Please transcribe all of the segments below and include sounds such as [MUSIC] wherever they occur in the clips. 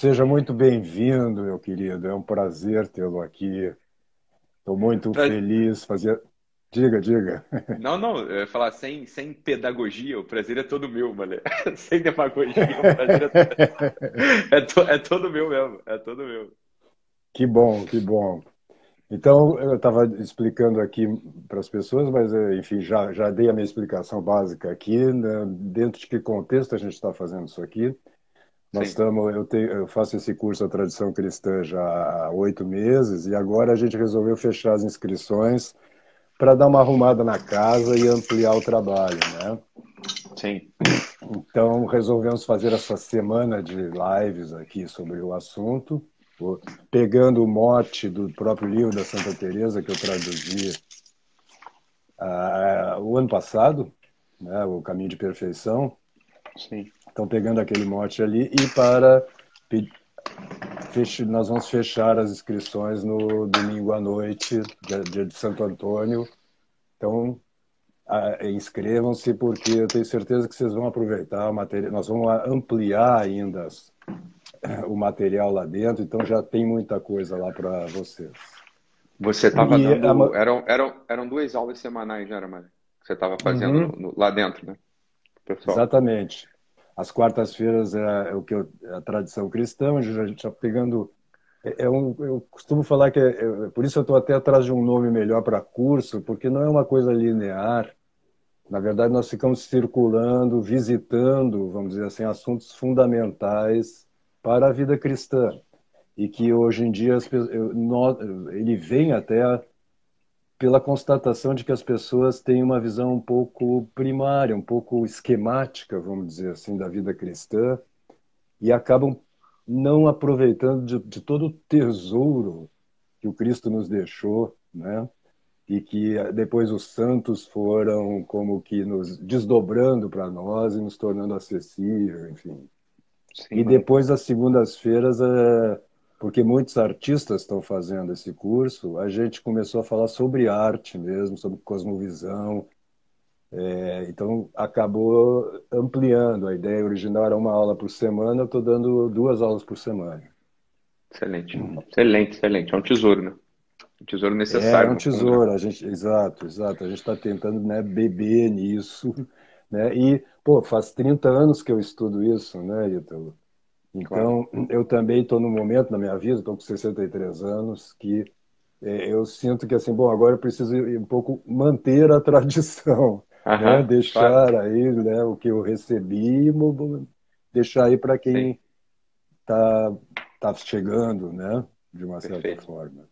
seja muito bem-vindo, meu querido. É um prazer tê-lo aqui. Estou muito pra... feliz. Fazer... Diga, diga. [LAUGHS] Não, não, eu ia falar sem, sem pedagogia, o prazer é todo meu, mano. [LAUGHS] sem demagogia, o prazer é, é, to... é todo meu mesmo, é todo meu. Que bom, que bom. Então, eu estava explicando aqui para as pessoas, mas, eh, enfim, já, já dei a minha explicação básica aqui. Né? Dentro de que contexto a gente está fazendo isso aqui? Nós estamos, eu, tenho, eu faço esse curso da tradição cristã já há oito meses e agora a gente resolveu fechar as inscrições para dar uma arrumada na casa e ampliar o trabalho, né? Sim. Então resolvemos fazer essa semana de lives aqui sobre o assunto, pegando o mote do próprio livro da Santa Teresa que eu traduzi uh, o ano passado, né? O Caminho de Perfeição. Sim. Então, pegando aquele mote ali e para. Nós vamos fechar as inscrições no domingo à noite, dia de Santo Antônio. Então, inscrevam-se, porque eu tenho certeza que vocês vão aproveitar o material. Nós vamos ampliar ainda o material lá dentro, então já tem muita coisa lá para vocês. Você estava dando. Eram, eram, eram duas aulas semanais, era, Mário? Você estava fazendo uhum. no, lá dentro, né? Pessoal. Exatamente. As quartas-feiras é, é, o que eu, é a tradição cristã, a gente está pegando. É, é, um, eu costumo falar que é, é por isso eu estou até atrás de um nome melhor para curso, porque não é uma coisa linear. Na verdade, nós ficamos circulando, visitando, vamos dizer assim, assuntos fundamentais para a vida cristã e que hoje em dia ele vem até pela constatação de que as pessoas têm uma visão um pouco primária, um pouco esquemática, vamos dizer assim, da vida cristã e acabam não aproveitando de, de todo o tesouro que o Cristo nos deixou, né? E que depois os santos foram como que nos desdobrando para nós e nos tornando acessível, enfim. Sim, e depois, às segundas-feiras, é, porque muitos artistas estão fazendo esse curso, a gente começou a falar sobre arte mesmo, sobre cosmovisão. É, então, acabou ampliando. A ideia original era uma aula por semana, eu estou dando duas aulas por semana. Excelente, excelente, excelente. É um tesouro, né? Um tesouro necessário. É, é um tesouro, a gente, exato, exato. A gente está tentando né, beber nisso. Né? E, pô, faz 30 anos que eu estudo isso, né, Ítalo? Então, claro. eu também estou no momento na minha vida, estou com 63 anos, que é, eu sinto que assim, bom, agora eu preciso um pouco manter a [LAUGHS] tradição, Aham, né? deixar claro. aí né, o que eu recebi, deixar aí para quem está tá chegando, né, de uma perfeito. certa forma.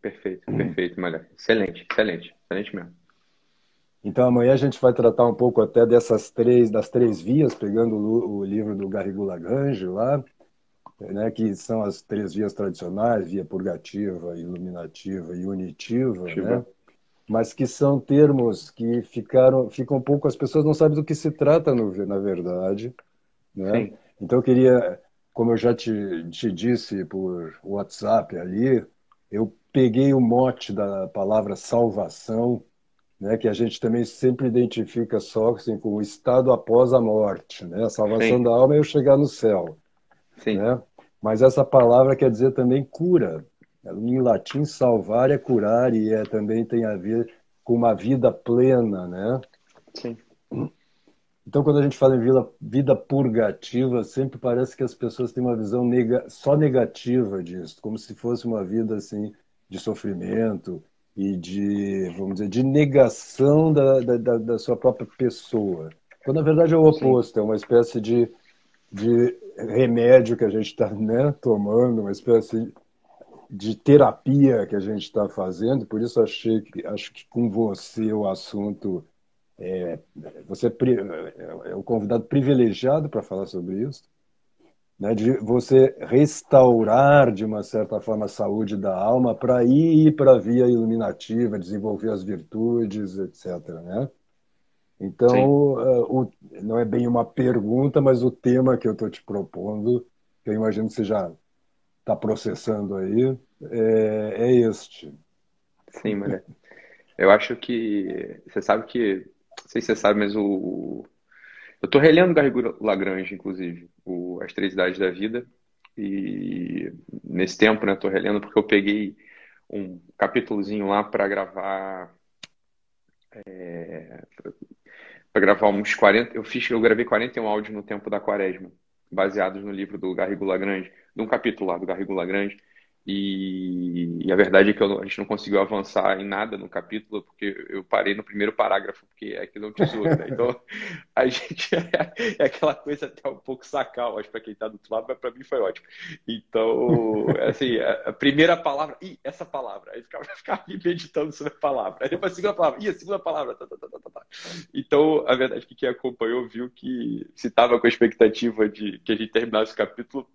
Perfeito, perfeito, Malha. Excelente, excelente, excelente mesmo. Então amanhã a gente vai tratar um pouco até dessas três, das três vias, pegando o, o livro do Garrigou Lagrange lá, né, que são as três vias tradicionais, via purgativa, iluminativa e unitiva, né? mas que são termos que ficaram, ficam um pouco, as pessoas não sabem do que se trata no, na verdade. Né? Então eu queria, como eu já te, te disse por WhatsApp ali, eu peguei o mote da palavra salvação, né, que a gente também sempre identifica só assim, com o estado após a morte. Né? A salvação Sim. da alma é eu chegar no céu. Sim. Né? Mas essa palavra quer dizer também cura. Em latim, salvar é curar e é, também tem a ver com uma vida plena. Né? Sim. Então, quando a gente fala em vida, vida purgativa, sempre parece que as pessoas têm uma visão nega, só negativa disso, como se fosse uma vida assim de sofrimento, e de, vamos dizer, de negação da, da, da sua própria pessoa. Quando na verdade é o oposto, Sim. é uma espécie de, de remédio que a gente está né, tomando, uma espécie de terapia que a gente está fazendo. Por isso achei que acho que com você o assunto é, você é, é o convidado privilegiado para falar sobre isso né, de você restaurar de uma certa forma a saúde da alma para ir para a via iluminativa, desenvolver as virtudes, etc. Né? Então, uh, o, não é bem uma pergunta, mas o tema que eu estou te propondo, que eu imagino que você já está processando aí, é, é este. Sim, Maria. Eu acho que você sabe que, não sei se você sabe, mas o, eu estou relendo Garrigou Lagrange, inclusive, o As Três Idades da Vida, E nesse tempo, né, tô relendo porque eu peguei um capítulozinho lá para gravar é, para gravar uns 40, eu fiz, eu gravei 41 áudios no tempo da quaresma, baseados no livro do Garrigo Lagrange, de um capítulo lá do Garrigo Lagrange, e, e, a verdade é que eu, a gente não conseguiu avançar em nada no capítulo, porque eu parei no primeiro parágrafo, porque aquilo é um tesouro. Né? Então, [LAUGHS] a gente é, [LAUGHS] é, aquela coisa até um pouco sacal, acho, para quem está do outro lado, mas para mim foi ótimo. Então, assim, a, a, primeira palavra, ih, essa palavra, aí ficava, [LAUGHS] ficava meditando sobre a palavra. Aí depois a segunda palavra, ih, a segunda palavra, tá, tá, tá, tá, tá. Então, a verdade é que quem acompanhou viu que se estava com a expectativa de que a gente terminasse o capítulo,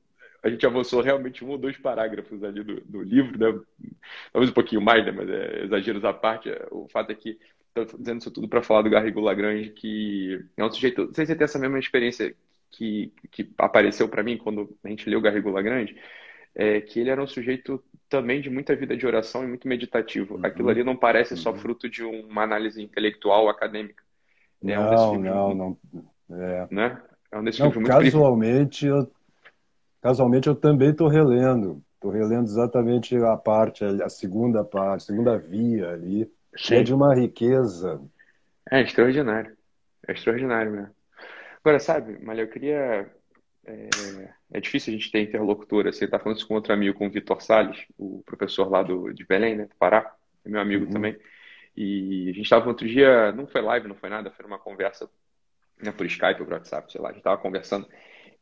a gente avançou realmente um ou dois parágrafos ali do, do livro, né? talvez um pouquinho mais, né? mas é, exageros à parte. O fato é que estou dizendo isso tudo para falar do Garrigo Lagrange, que é um sujeito. Não sei se você tem essa mesma experiência que, que apareceu para mim quando a gente leu Garrigo Lagrange, é que ele era um sujeito também de muita vida de oração e muito meditativo. Uhum. Aquilo ali não parece uhum. só fruto de uma análise intelectual acadêmica. Né? É um não, não, não, é. Né? É um desses não, casualmente, eu Casualmente, eu também estou relendo. Estou relendo exatamente a parte, a segunda parte, a segunda via ali. Cheia de uma riqueza. É extraordinário. É extraordinário mesmo. Agora, sabe, Malha, eu queria. É, é, difícil a gente ter interlocutor. Você está falando isso com outro amigo, com o Vitor Salles, o professor lá do, de Belém, né, do Pará, é meu amigo uhum. também. E a gente estava outro dia, não foi live, não foi nada, foi uma conversa né, por Skype ou por WhatsApp, sei lá. A gente estava conversando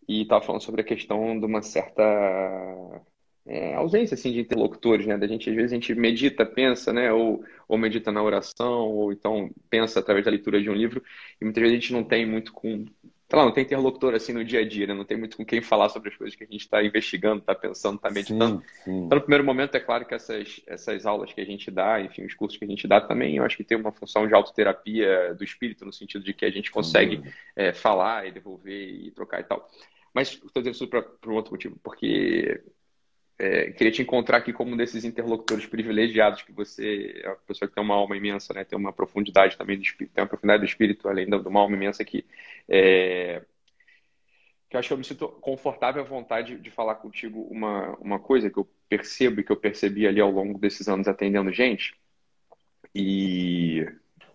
e estava falando sobre a questão de uma certa é, ausência assim de interlocutores, né? Da gente às vezes a gente medita, pensa, né? Ou, ou medita na oração, ou então pensa através da leitura de um livro e muitas vezes a gente não tem muito com sei lá, não tem interlocutor assim no dia a dia, né? Não tem muito com quem falar sobre as coisas que a gente está investigando, está pensando, está meditando. Sim, sim. Então, no primeiro momento, é claro que essas, essas aulas que a gente dá, enfim, os cursos que a gente dá também, eu acho que tem uma função de autoterapia do espírito, no sentido de que a gente consegue é, falar e devolver e trocar e tal. Mas estou dizendo isso por um outro motivo, porque é, queria te encontrar aqui como um desses interlocutores privilegiados que você é uma pessoa que tem uma alma imensa, né? Tem uma profundidade também do espírito, tem uma profundidade do espírito além de uma alma imensa que é, que eu acho que eu me sinto confortável à vontade de falar contigo uma, uma coisa que eu percebo e que eu percebi ali ao longo desses anos atendendo gente. E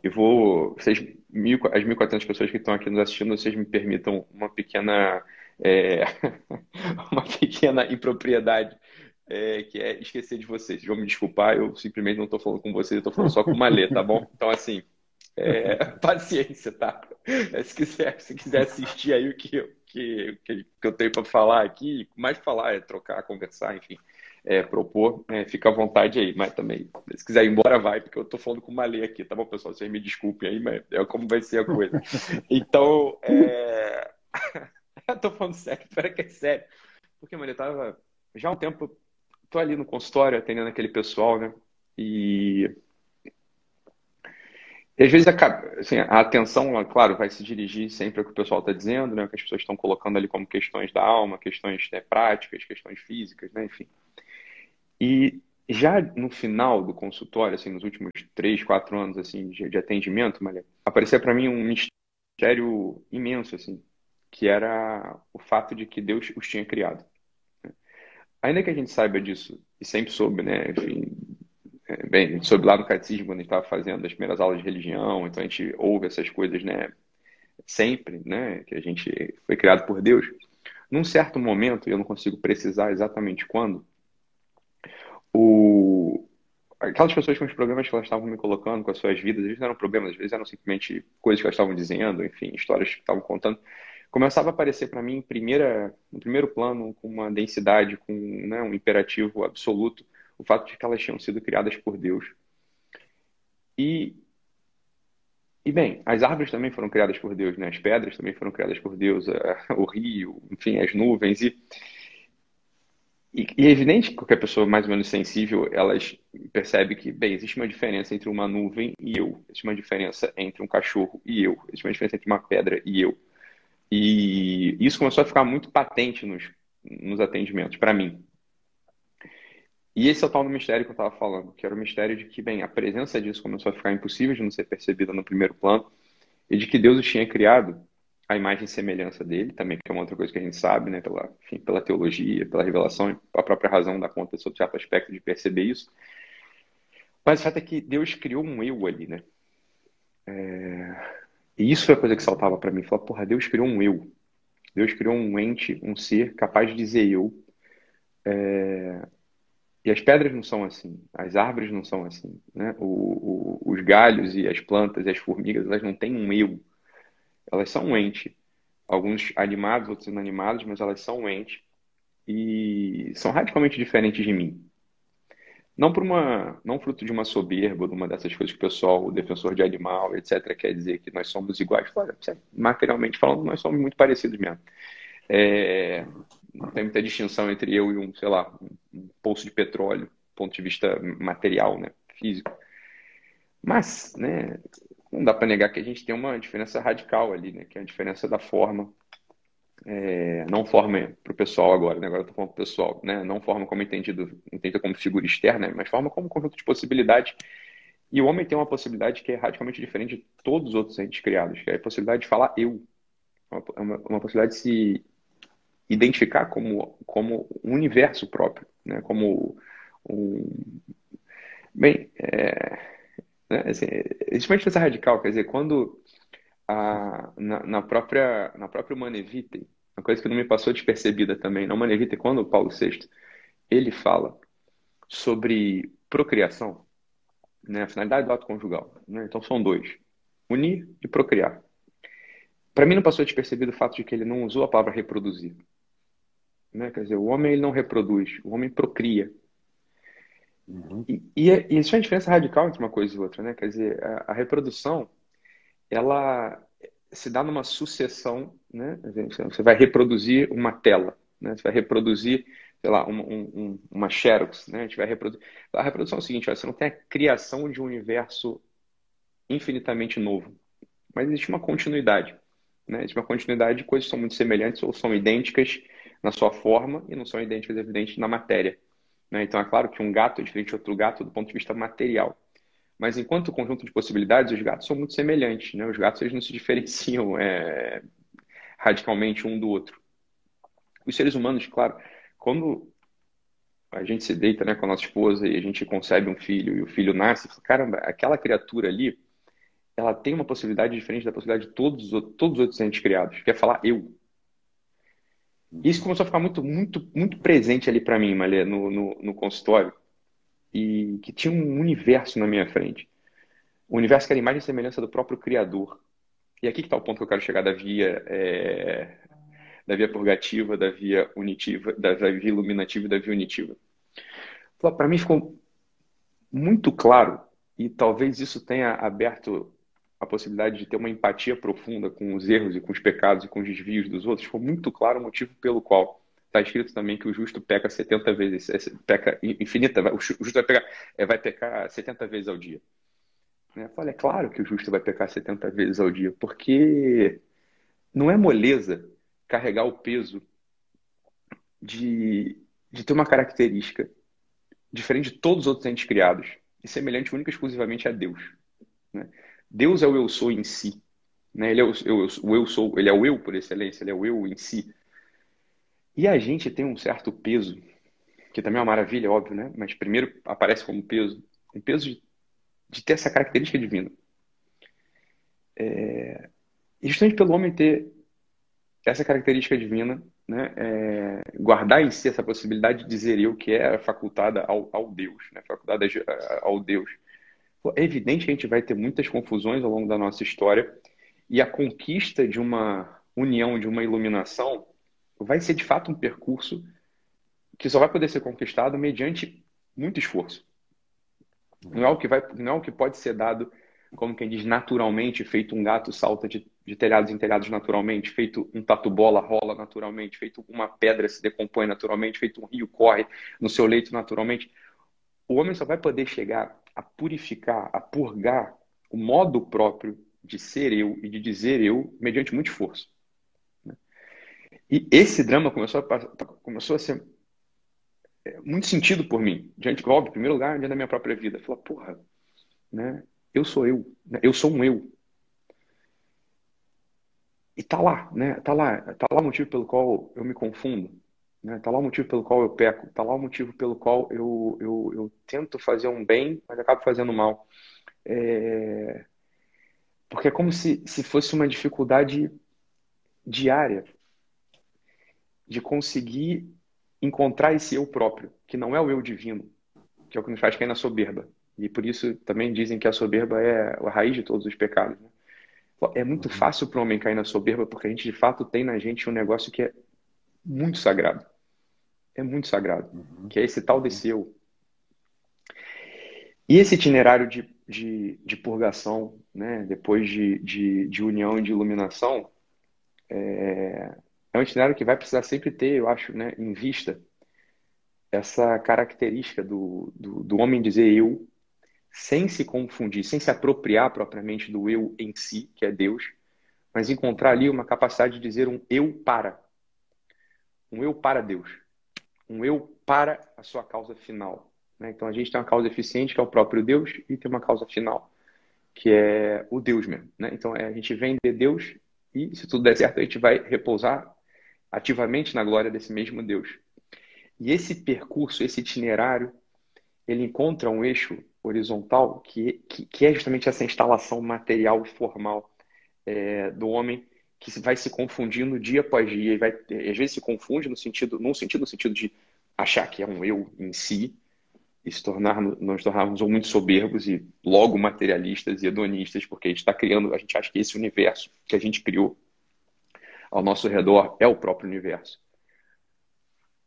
eu vou. Vocês, mil, as 1.400 pessoas que estão aqui nos assistindo, vocês me permitam uma pequena é, [LAUGHS] uma pequena impropriedade é, que é esquecer de vocês. Vão me desculpar, eu simplesmente não estou falando com vocês, eu estou falando só com o Malê, tá bom? Então, assim, é, [LAUGHS] paciência, tá? É, se quiser, se quiser assistir aí o que, que, que eu tenho para falar aqui, mais falar é trocar, conversar, enfim. É, propor, é, fica à vontade aí, mas também, se quiser ir embora, vai, porque eu tô falando com o Malê aqui, tá bom, pessoal? Vocês me desculpem aí, mas é como vai ser a coisa. Então, é... [LAUGHS] tô falando sério, [LAUGHS] espera que é sério. Porque, mano, eu tava já há um tempo, tô ali no consultório atendendo aquele pessoal, né? E, e às vezes assim, a atenção, claro, vai se dirigir sempre ao que o pessoal está dizendo, né? O que as pessoas estão colocando ali como questões da alma, questões né, práticas, questões físicas, né? Enfim. E já no final do consultório, assim, nos últimos três, quatro anos assim de, de atendimento, Maria, apareceu para mim um mistério imenso, assim, que era o fato de que Deus os tinha criado. Ainda que a gente saiba disso, e sempre soube, né? Enfim, é, bem, a gente soube lá no catecismo quando a gente estava fazendo as primeiras aulas de religião, então a gente ouve essas coisas, né? Sempre, né? Que a gente foi criado por Deus. Num certo momento, eu não consigo precisar exatamente quando, o, aquelas pessoas com os problemas que elas estavam me colocando com as suas vidas, às vezes não eram problemas, às vezes eram simplesmente coisas que elas estavam dizendo, enfim, histórias que estavam contando começava a aparecer para mim em primeira, no primeiro plano, com uma densidade, com né, um imperativo absoluto, o fato de que elas tinham sido criadas por Deus. E, e bem, as árvores também foram criadas por Deus, né? as pedras também foram criadas por Deus, o rio, enfim, as nuvens. E, e, e, é evidente que qualquer pessoa mais ou menos sensível, elas percebe que, bem, existe uma diferença entre uma nuvem e eu, existe uma diferença entre um cachorro e eu, existe uma diferença entre uma pedra e eu. E isso começou a ficar muito patente nos, nos atendimentos, para mim. E esse é o tal do mistério que eu estava falando, que era o mistério de que, bem, a presença disso começou a ficar impossível de não ser percebida no primeiro plano, e de que Deus tinha criado a imagem e semelhança dele, também, que é uma outra coisa que a gente sabe, né, pela, enfim, pela teologia, pela revelação, a própria razão dá conta sobre certo aspecto de perceber isso. Mas o fato é que Deus criou um eu ali, né? É... E isso foi a coisa que saltava para mim. Falar, porra, Deus criou um eu. Deus criou um ente, um ser capaz de dizer eu. É... E as pedras não são assim, as árvores não são assim, né? O, o, os galhos e as plantas e as formigas, elas não têm um eu. Elas são um ente. Alguns animados, outros inanimados, mas elas são um ente. E são radicalmente diferentes de mim. Não por uma, não fruto de uma soberba, de uma dessas coisas que o pessoal, o defensor de animal, etc., quer dizer que nós somos iguais. Claro, materialmente falando, nós somos muito parecidos mesmo. É, não tem muita distinção entre eu e um, sei lá, um poço de petróleo, do ponto de vista material, né, físico. Mas, né, não dá para negar que a gente tem uma diferença radical ali, né, que é a diferença da forma é, não forma para o pessoal agora, né? agora eu estou falando para o pessoal, né? não forma como entendido, entendida como figura externa, mas forma como conjunto de possibilidades. E o homem tem uma possibilidade que é radicalmente diferente de todos os outros entes criados, que é a possibilidade de falar eu. É uma, uma possibilidade de se identificar como, como um universo próprio, né? como um... Bem, é... Né? Assim, existe uma diferença radical, quer dizer, quando a, na, na, própria na própria Manevite, uma coisa que não me passou despercebida também, na Manevite, quando o Paulo VI ele fala sobre procriação, né, a finalidade do ato conjugal. Né? Então são dois: unir e procriar. Para mim não passou despercebido o fato de que ele não usou a palavra reproduzir. Né? Quer dizer, o homem ele não reproduz, o homem procria. Uhum. E, e, é, e, isso é uma diferença radical entre uma coisa e outra, né? Quer dizer, a, a reprodução ela se dá numa sucessão, né? Você vai reproduzir uma tela, né? Você vai reproduzir, sei lá, uma, um, uma xerox, né? A gente vai reproduzir. A reprodução é o seguinte: você não tem a criação de um universo infinitamente novo, mas existe uma continuidade, né? Existe uma continuidade de coisas que são muito semelhantes ou são idênticas na sua forma e não são idênticas, evidente, na matéria. Né? Então é claro que um gato é diferente de outro gato do ponto de vista material. Mas enquanto conjunto de possibilidades, os gatos são muito semelhantes. Né? Os gatos eles não se [LAUGHS] diferenciam é, radicalmente um do outro. Os seres humanos, claro, quando a gente se deita né, com a nossa esposa e a gente concebe um filho e o filho nasce, caramba, aquela criatura ali, ela tem uma possibilidade diferente da possibilidade de todos, todos os outros entes criados, que é falar eu. Isso começou a ficar muito, muito, muito presente ali para mim, Malê, no, no, no consultório e que tinha um universo na minha frente. Um universo que era a imagem e semelhança do próprio Criador. E aqui que está o ponto que eu quero chegar da via, é, da via purgativa, da via unitiva, da, da via iluminativa e da via unitiva. Para mim ficou muito claro, e talvez isso tenha aberto a possibilidade de ter uma empatia profunda com os erros e com os pecados e com os desvios dos outros, ficou muito claro o motivo pelo qual Está escrito também que o justo peca 70 vezes, é, peca infinita, o justo vai pecar, é, vai pecar 70 vezes ao dia. Eu falei, é claro que o justo vai pecar 70 vezes ao dia, porque não é moleza carregar o peso de, de ter uma característica diferente de todos os outros entes criados e semelhante única e exclusivamente a Deus. Né? Deus é o eu sou em si. Né? Ele é o, eu, o eu sou, ele é o eu por excelência, ele é o eu em si. E a gente tem um certo peso, que também é uma maravilha, óbvio, né? Mas primeiro aparece como peso, um peso de, de ter essa característica divina. É, justamente pelo homem ter essa característica divina, né, é, guardar em si essa possibilidade de dizer eu que é facultada ao, ao Deus, né, facultada ao Deus. É evidente que a gente vai ter muitas confusões ao longo da nossa história e a conquista de uma união, de uma iluminação, vai ser de fato um percurso que só vai poder ser conquistado mediante muito esforço. Não é o que vai, não é o que pode ser dado, como quem diz, naturalmente, feito um gato salta de, de telhados em telhados naturalmente, feito um tatu-bola rola naturalmente, feito uma pedra se decompõe naturalmente, feito um rio corre no seu leito naturalmente. O homem só vai poder chegar a purificar, a purgar o modo próprio de ser eu e de dizer eu mediante muito esforço. E esse drama começou a, começou a ser é, muito sentido por mim. Diante, óbvio, em primeiro lugar, diante da minha própria vida. Falar, porra, né? Eu sou eu. Né? Eu sou um eu. e tá lá, né? Tá lá, tá lá o motivo pelo qual eu me confundo, né? Tá lá o motivo pelo qual eu peco, tá lá o motivo pelo qual eu, eu, eu tento fazer um bem, mas acabo fazendo mal. É... Porque é como se, se fosse uma dificuldade diária de conseguir encontrar esse eu próprio, que não é o eu divino, que é o que nos faz cair na soberba. E por isso também dizem que a soberba é a raiz de todos os pecados. Né? É muito uhum. fácil para o homem cair na soberba, porque a gente de fato tem na gente um negócio que é muito sagrado. É muito sagrado, uhum. que é esse tal desse eu. E esse itinerário de, de, de purgação, né, depois de, de, de, união e de iluminação, é, é um itinerário que vai precisar sempre ter, eu acho, né, em vista essa característica do, do, do homem dizer eu, sem se confundir, sem se apropriar propriamente do eu em si, que é Deus, mas encontrar ali uma capacidade de dizer um eu para. Um eu para Deus. Um eu para a sua causa final. Né? Então a gente tem uma causa eficiente, que é o próprio Deus, e tem uma causa final, que é o Deus mesmo. Né? Então é, a gente vem de Deus e, se tudo der certo, a gente vai repousar ativamente na glória desse mesmo Deus. E esse percurso, esse itinerário, ele encontra um eixo horizontal, que, que, que é justamente essa instalação material e formal é, do homem que vai se confundindo dia após dia e vai às vezes se confunde no sentido num sentido no sentido de achar que é um eu em si e se tornar nós tornarmos muito soberbos e logo materialistas e hedonistas porque a gente está criando a gente acha que esse universo que a gente criou ao nosso redor é o próprio universo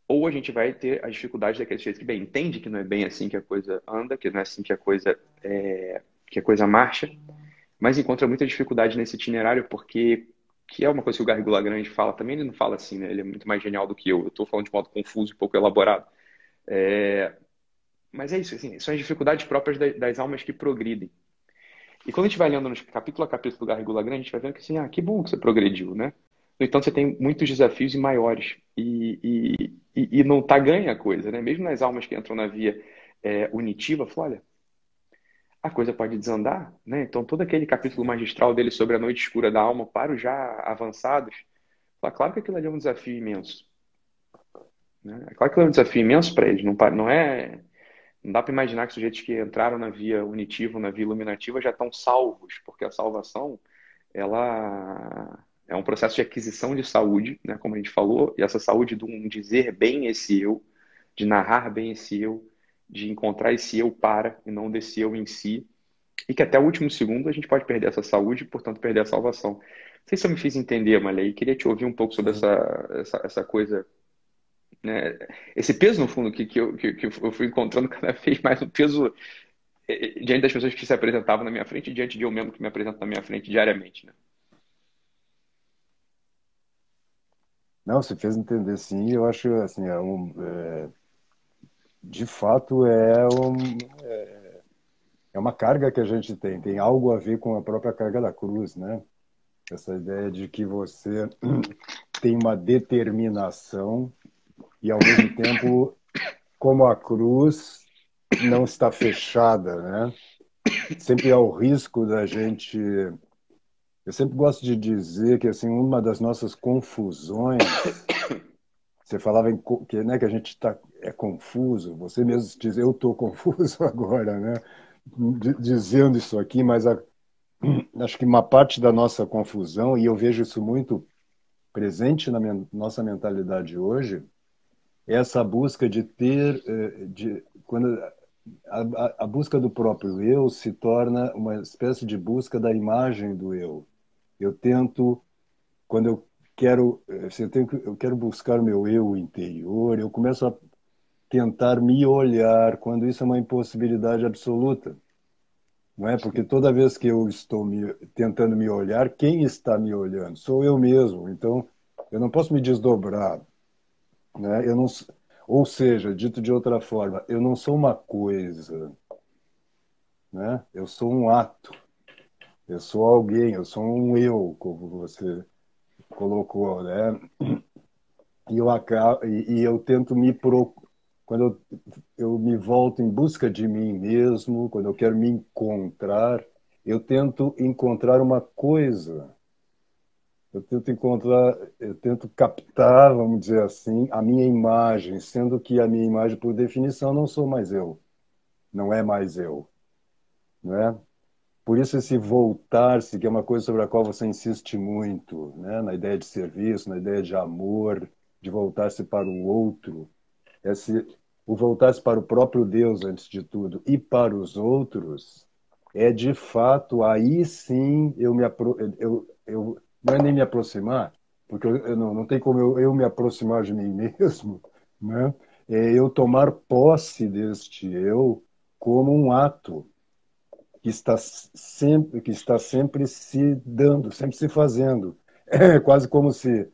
ou a gente vai ter as dificuldades daquele jeito que bem entende que não é bem assim que a coisa anda, que não é assim que a coisa é, que a coisa marcha, mas encontra muita dificuldade nesse itinerário porque que é uma coisa que o Garrigula Grande fala também, ele não fala assim, né? Ele é muito mais genial do que eu. Eu estou falando de modo confuso e pouco elaborado. É... Mas é isso, assim, são as dificuldades próprias das almas que progridem. E quando a gente vai lendo no capítulo a capítulo do Garrigula Grande, a gente vai vendo que assim, ah, que bom que você progrediu, né? No entanto, você tem muitos desafios e maiores. E, e, e não tá ganha a coisa, né? Mesmo nas almas que entram na via é, unitiva, fala, olha, a coisa pode desandar, né? Então, todo aquele capítulo magistral dele sobre a noite escura da alma para os já avançados, fala, claro que aquilo ali é um desafio imenso. Né? É claro que é um desafio imenso para eles. Não, não é. Não dá para imaginar que sujeitos que entraram na via unitiva, na via iluminativa, já estão salvos, porque a salvação, ela é um processo de aquisição de saúde, né, como a gente falou, e essa saúde de um dizer bem esse eu, de narrar bem esse eu, de encontrar esse eu para e não desse eu em si, e que até o último segundo a gente pode perder essa saúde e, portanto, perder a salvação. Não sei se eu me fiz entender, Malei, queria te ouvir um pouco sobre essa, essa, essa coisa, né? esse peso, no fundo, que, que, eu, que, que eu fui encontrando cada [LAUGHS] vez mais, um peso eh, eh, diante das pessoas que se apresentavam na minha frente e diante de eu mesmo que me apresento na minha frente diariamente, né? Não, você fez entender sim. Eu acho assim, é um, é, de fato é, um, é, é uma carga que a gente tem. Tem algo a ver com a própria carga da cruz, né? Essa ideia de que você [CLEARS THROAT] tem uma determinação e ao mesmo tempo, como a cruz não está fechada, né? Sempre há o risco da gente eu sempre gosto de dizer que assim uma das nossas confusões, [COUGHS] você falava em, que, né, que a gente tá, é confuso, você mesmo diz eu estou confuso [LAUGHS] agora, né, dizendo isso aqui, mas a, [COUGHS] acho que uma parte da nossa confusão, e eu vejo isso muito presente na minha, nossa mentalidade hoje, é essa busca de ter, eh, de, quando a, a, busca do próprio eu se torna uma espécie de busca da imagem do eu. Eu tento, quando eu quero, assim, eu, tenho, eu quero buscar o meu eu interior, eu começo a tentar me olhar, quando isso é uma impossibilidade absoluta. Não é? Porque toda vez que eu estou me, tentando me olhar, quem está me olhando? Sou eu mesmo. Então, eu não posso me desdobrar. Né? Eu não, ou seja, dito de outra forma, eu não sou uma coisa. Né? Eu sou um ato. Eu sou alguém, eu sou um eu, como você colocou, né? E eu acabo, e, e eu tento me pro, quando eu, eu me volto em busca de mim mesmo, quando eu quero me encontrar, eu tento encontrar uma coisa. eu tento encontrar, eu tento captar, vamos dizer assim, a minha imagem, sendo que a minha imagem, por definição, não sou mais eu, não é mais eu, não é? Por isso esse voltar-se, que é uma coisa sobre a qual você insiste muito, né? na ideia de serviço, na ideia de amor, de voltar-se para o outro, esse, o voltar-se para o próprio Deus antes de tudo e para os outros, é de fato aí sim eu me eu, eu não é nem me aproximar, porque eu, eu não, não tem como eu, eu me aproximar de mim [LAUGHS] mesmo, né? É eu tomar posse deste eu como um ato que está sempre que está sempre se dando, sempre se fazendo. É quase como se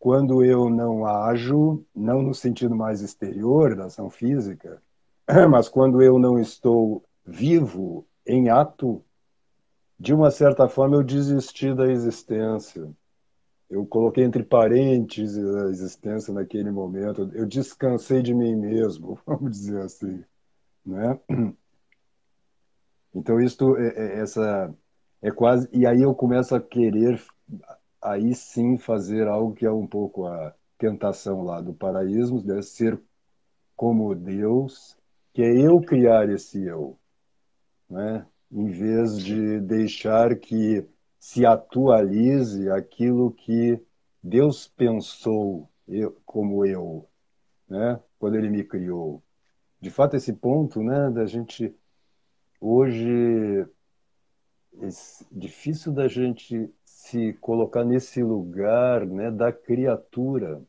quando eu não ajo, não no sentido mais exterior da ação física, [CLEARS THROAT] mas quando eu não estou vivo em ato, de uma certa forma eu desisti da existência. Eu coloquei entre parênteses a existência naquele momento. Eu descansei de mim mesmo, [LAUGHS] vamos dizer assim, né? Então isso é, é, essa é quase e aí eu começo a querer aí sim fazer algo que é um pouco a tentação lá do paraísmo, deve ser como Deus, que é eu criar esse eu, né? em vez de deixar que se atualize aquilo que Deus pensou eu, como eu, né? quando Ele me criou. De fato, esse ponto né, da gente hoje é difícil da gente se colocar nesse lugar né, da criatura,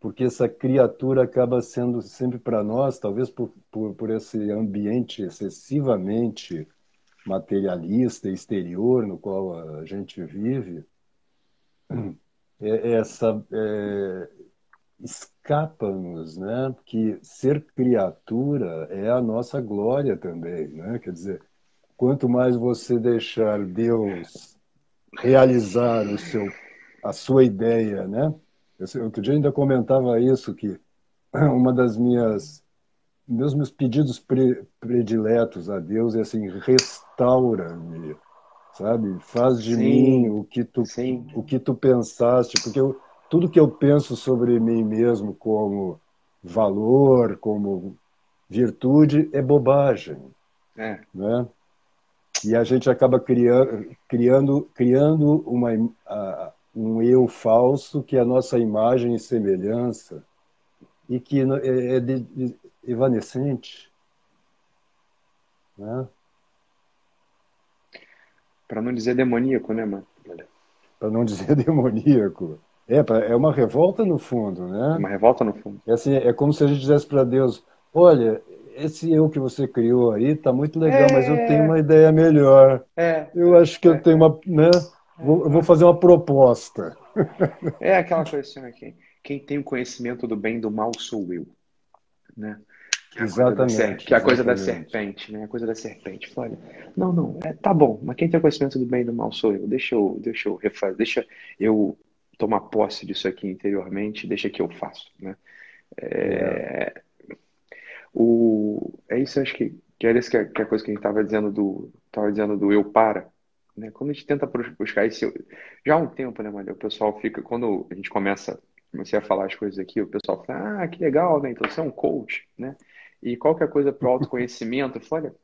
porque essa criatura acaba sendo sempre para nós, talvez por, por, por, esse ambiente excessivamente materialista, exterior no qual a gente vive, [CLEARS THROAT] é, é essa é, escapa-nos, né? Que ser criatura é a nossa glória também, né? Quer dizer, quanto mais você deixar Deus realizar o seu, a sua ideia, né? Eu, outro dia ainda comentava isso, que [CLEARS THROAT] uma das minhas meus, meus pedidos pre, prediletos a Deus é assim, restaura-me, sabe? Faz de Sim. mim o que tu Sim. o que tu pensaste, porque eu, tudo que eu penso sobre mim mesmo como valor, como virtude é bobagem, é. né? E a gente acaba criando, criando, criando uma, uh, um eu falso que é a nossa imagem e semelhança e que é, é de, de, evanescente. Né? Para não dizer demoníaco, né, mano? Para não dizer [LAUGHS] demoníaco. É, é uma revolta no fundo, né? Uma revolta no fundo. É, assim, é como se a gente dissesse para Deus: olha, esse eu que você criou aí tá muito legal, é... mas eu tenho uma ideia melhor. É... Eu acho que eu tenho uma. Né? Vou, eu vou fazer uma proposta. [LAUGHS] É aquela coisa assim, né? quem, quem tem o conhecimento do bem e do mal sou eu. Né? Que é exatamente. Que é a coisa da serpente, né? A coisa da serpente. Olha, não, não, é, tá bom, mas quem tem o conhecimento do bem e do mal sou eu. Deixa eu, deixa eu refazer, deixa eu tomar posse disso aqui interiormente, deixa que eu faço, né? É, o, é isso, acho que, que era isso que, a, que a coisa que a gente estava dizendo do, tava dizendo do eu para, né? Quando a gente tenta buscar esse, já há um tempo, né, Maria? O pessoal fica, quando a gente começa, comecei a falar as coisas aqui, o pessoal fala, ah, que legal, né? Então você é um coach, né? E qualquer coisa para o autoconhecimento, eu falo, olha,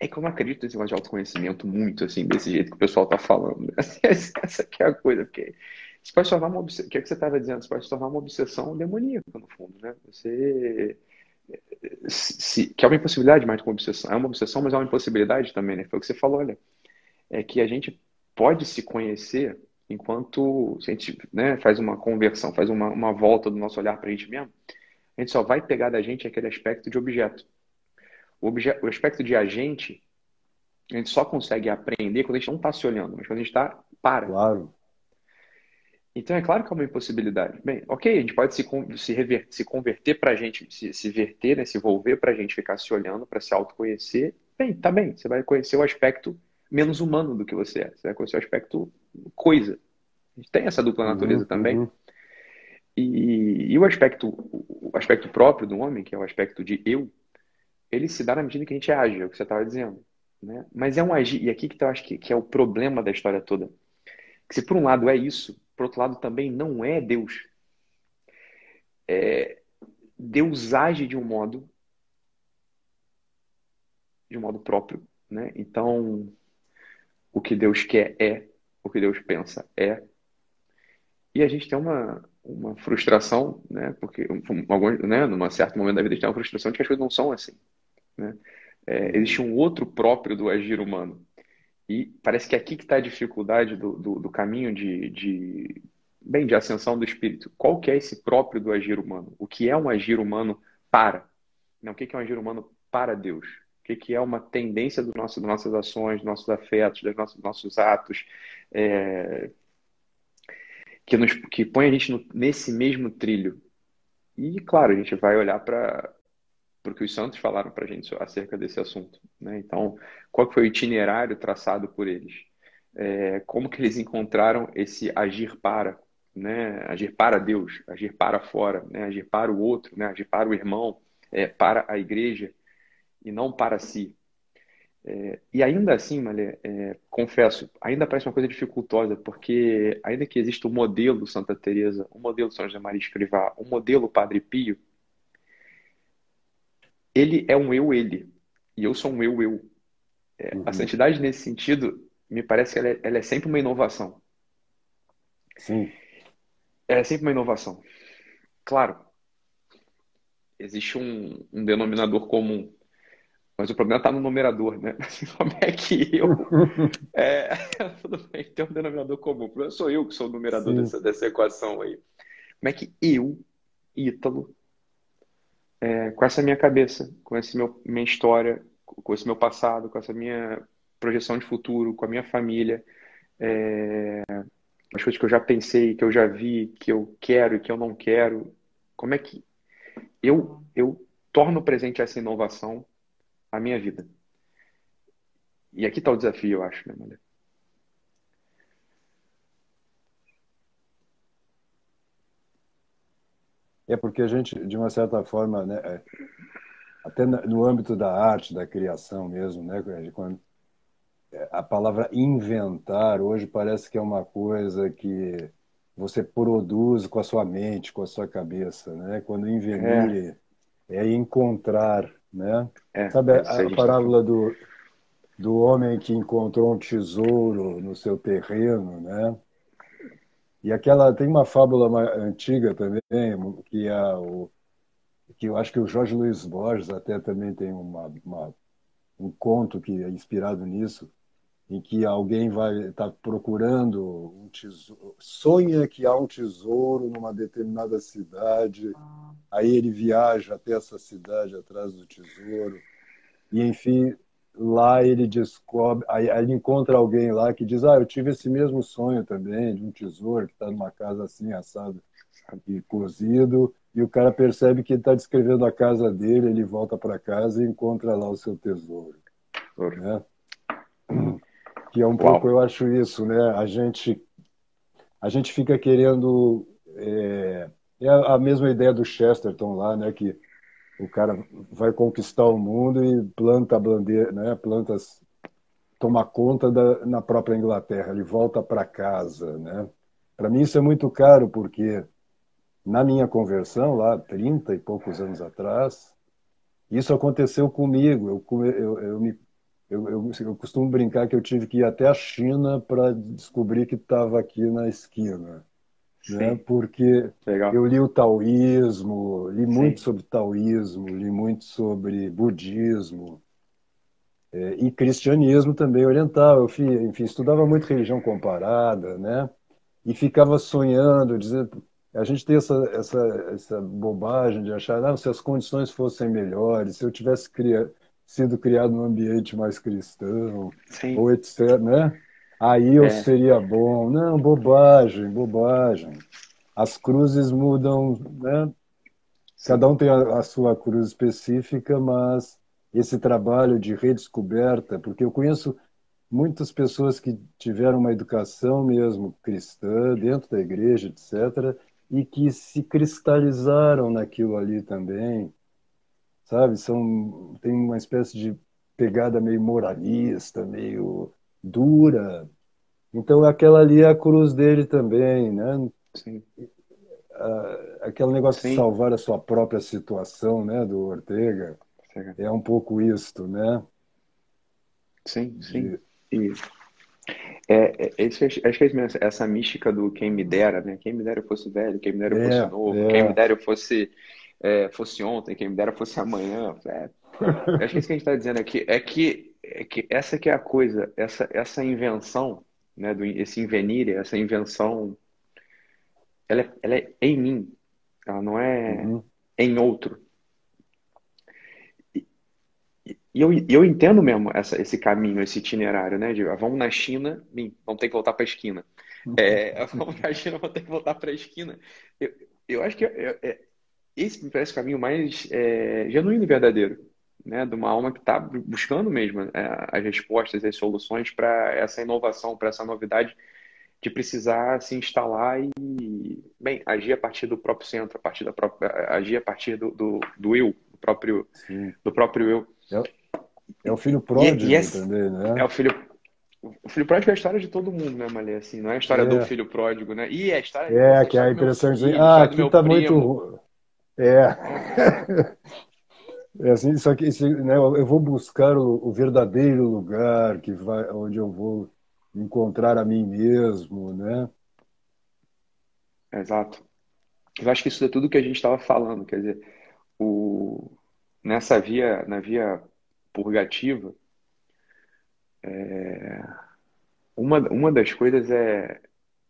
é que eu não acredito nesse negócio de autoconhecimento muito, assim, desse jeito que o pessoal está falando. Né? [LAUGHS] Essa aqui é a coisa, porque isso pode tornar uma obsessão. O que, é que você estava dizendo? Isso pode se tornar uma obsessão demoníaca, no fundo, né? Você. Se, que é uma impossibilidade mais que uma obsessão. É uma obsessão, mas é uma impossibilidade também, né? Foi o que você falou, olha. É que a gente pode se conhecer enquanto a gente né, faz uma conversão, faz uma, uma volta do nosso olhar para a gente mesmo. A gente só vai pegar da gente aquele aspecto de objeto. O, obje, o aspecto de agente, a gente só consegue aprender quando a gente não está se olhando, mas quando a gente está para. Claro. Então é claro que é uma impossibilidade. Bem, ok, a gente pode se, se, rever, se converter para a gente, se, se verter, né, se envolver para a gente ficar se olhando, para se autoconhecer. Bem, tá bem, você vai conhecer o aspecto menos humano do que você é. Você vai conhecer o aspecto coisa. A gente tem essa dupla natureza uhum, também. Uhum. E, e, o aspecto o aspecto próprio do homem, que é o aspecto de eu, ele se dá na medida que a gente age, é o que você estava dizendo. Né? Mas é um agir, e aqui que eu acho que, que é o problema da história toda Que se por um lado é isso, por outro lado também não é Deus. É, Deus age de um modo de um modo próprio, né? Então, o que Deus quer é, o que Deus pensa é. E a gente tem uma, uma frustração, né? Porque algum, né, num certo momento da vida a gente tem uma frustração de que as coisas não são assim, né? É, existe um outro próprio do agir humano. E parece que aqui que está a dificuldade do, do, do caminho de, de, bem, de ascensão do espírito. Qual que é esse próprio do agir humano? O que é um agir humano para? Não, o que é um agir humano para Deus? O que é uma tendência do nosso, das nossas ações, dos nossos afetos, dos nossos, dos nossos atos, é, que, nos, que põe a gente no, nesse mesmo trilho. E, claro, a gente vai olhar para o que os santos falaram para a gente acerca desse assunto. Né? Então, qual foi o itinerário traçado por eles? É, como que eles encontraram esse agir para, né? agir para Deus, agir para fora, né? agir para o outro, né? agir para o irmão, é, para a igreja e não para si. É, e ainda assim, Malê, é, confesso, ainda parece uma coisa dificultosa, porque ainda que exista o um modelo Santa Teresa, o um modelo São José Maria Escrivá, o um modelo Padre Pio, ele é um eu ele e eu sou um eu eu. É, uhum. A santidade nesse sentido me parece que ela é, ela é, sempre uma inovação. Sim. Ela é sempre uma inovação. Claro, existe um, um denominador comum mas o problema está no numerador, né? [LAUGHS] Como é que eu. [LAUGHS] É, [LAUGHS] tudo bem, tem um denominador comum. O problema sou eu que sou o numerador dessa, dessa equação aí. Como é que eu, Ítalo, é, com essa minha cabeça, com essa minha história, com esse meu passado, com essa minha projeção de futuro, com a minha família, é, as coisas que eu já pensei, que eu já vi, que eu quero e que eu não quero, como é que eu, eu torno presente essa inovação a minha vida. E aqui está o desafio, eu acho, né, Maria? É porque a gente, de uma certa forma, né, é, até no âmbito da arte, da criação mesmo, né, quando é, a palavra inventar hoje parece que é uma coisa que você produz com a sua mente, com a sua cabeça, né? Quando invenir é, é encontrar, né? É, Sabe a, a parábola do, do homem que encontrou um tesouro no seu terreno, né? E aquela tem uma fábula antiga também que é o que eu acho que o Jorge Luiz Borges até também tem uma, uma um conto que é inspirado nisso, em que alguém vai estar tá procurando um tesouro, sonha que há um tesouro numa determinada cidade, ah. aí ele viaja até essa cidade atrás do tesouro, e enfim, lá ele descobre, aí, ele encontra alguém lá que diz, ah, eu tive esse mesmo sonho também, de um tesouro que está numa casa assim, assado e cozido, e o cara percebe que ele está descrevendo a casa dele, ele volta para casa e encontra lá o seu tesouro. Né? que é um Uau. pouco, eu acho isso, né? A gente, a gente fica querendo. É, é a mesma ideia do Chesterton lá, né? Que o cara vai conquistar o mundo e planta a bandeira, né? Plantas toma conta da, na própria Inglaterra, ele volta para casa, né? Para mim isso é muito caro porque na minha conversão lá, 30 e poucos anos atrás, isso aconteceu comigo. Eu, eu, eu me eu, eu, eu, costumo brincar que eu tive que ir até a China para descobrir que estava aqui na esquina. Né? Porque Legal. eu li o taoísmo, li Sim. muito sobre taoísmo, li muito sobre budismo é, e cristianismo também oriental. Eu, enfim, estudava muito religião comparada, né? E ficava sonhando, dizendo, a gente tem essa, essa, essa bobagem de achar, ah, se as condições fossem melhores, se eu tivesse criado sido criado num ambiente mais cristão, Sim. ou etc, né? Aí eu é. seria bom. Não, bobagem, bobagem. As cruzes mudam, né? Cada um tem a, a sua cruz específica, mas esse trabalho de redescoberta, porque eu conheço muitas pessoas que tiveram uma educação mesmo cristã dentro da igreja, etc., e que se cristalizaram naquilo ali também, sabe? São, tem uma espécie de pegada meio moralista, meio dura, Então aquela ali é a cruz dele também, né? Sim. aquele negócio Sim. de salvar a sua própria situação, né, do Ortega, é um pouco isto, né? Sim, sim. E é, é, acho que é essa mística do quem me dera, né? Quem me dera eu fosse velho, quem me dera eu fosse é, novo, é. quem me dera eu fosse, é, fosse ontem, quem me dera fosse amanhã. É, acho que isso que a gente está dizendo aqui é que, é que essa que é a coisa, essa, essa invenção, né, do, esse invenir, essa invenção, ela é, ela é em mim, ela não é uhum. em outro. E eu, eu entendo mesmo essa, esse caminho, esse itinerário, né? De ah, [LAUGHS] vamos na China, vamos ter que voltar para a esquina. Uhum. É, vamos na China, vamos ter que voltar para a esquina. Eu, eu acho que é, é, esse me parece o caminho mais é, genuíno e verdadeiro, né? De uma alma que está buscando mesmo é, as respostas, as soluções para essa inovação, para essa novidade de precisar se instalar e, bem, agir a partir do próprio centro, a partir da própria, agir a partir do, do, do eu, do próprio, do próprio eu. É o filho pródigo e, e também, né? É o filho. O filho pródigo é a história de todo mundo, né, Malê? Assim, não é a história é. do filho pródigo, né? E é a história. É, que é a impressão de. Ah, aqui tá primo. muito. É. [LAUGHS] É assim, só que né, eu vou buscar o, o, verdadeiro lugar que vai, onde eu vou encontrar a mim mesmo, né? Exato. Eu acho que isso é tudo que a gente estava falando, quer dizer, o, nessa via, na via purgativa, é, uma, uma das coisas é,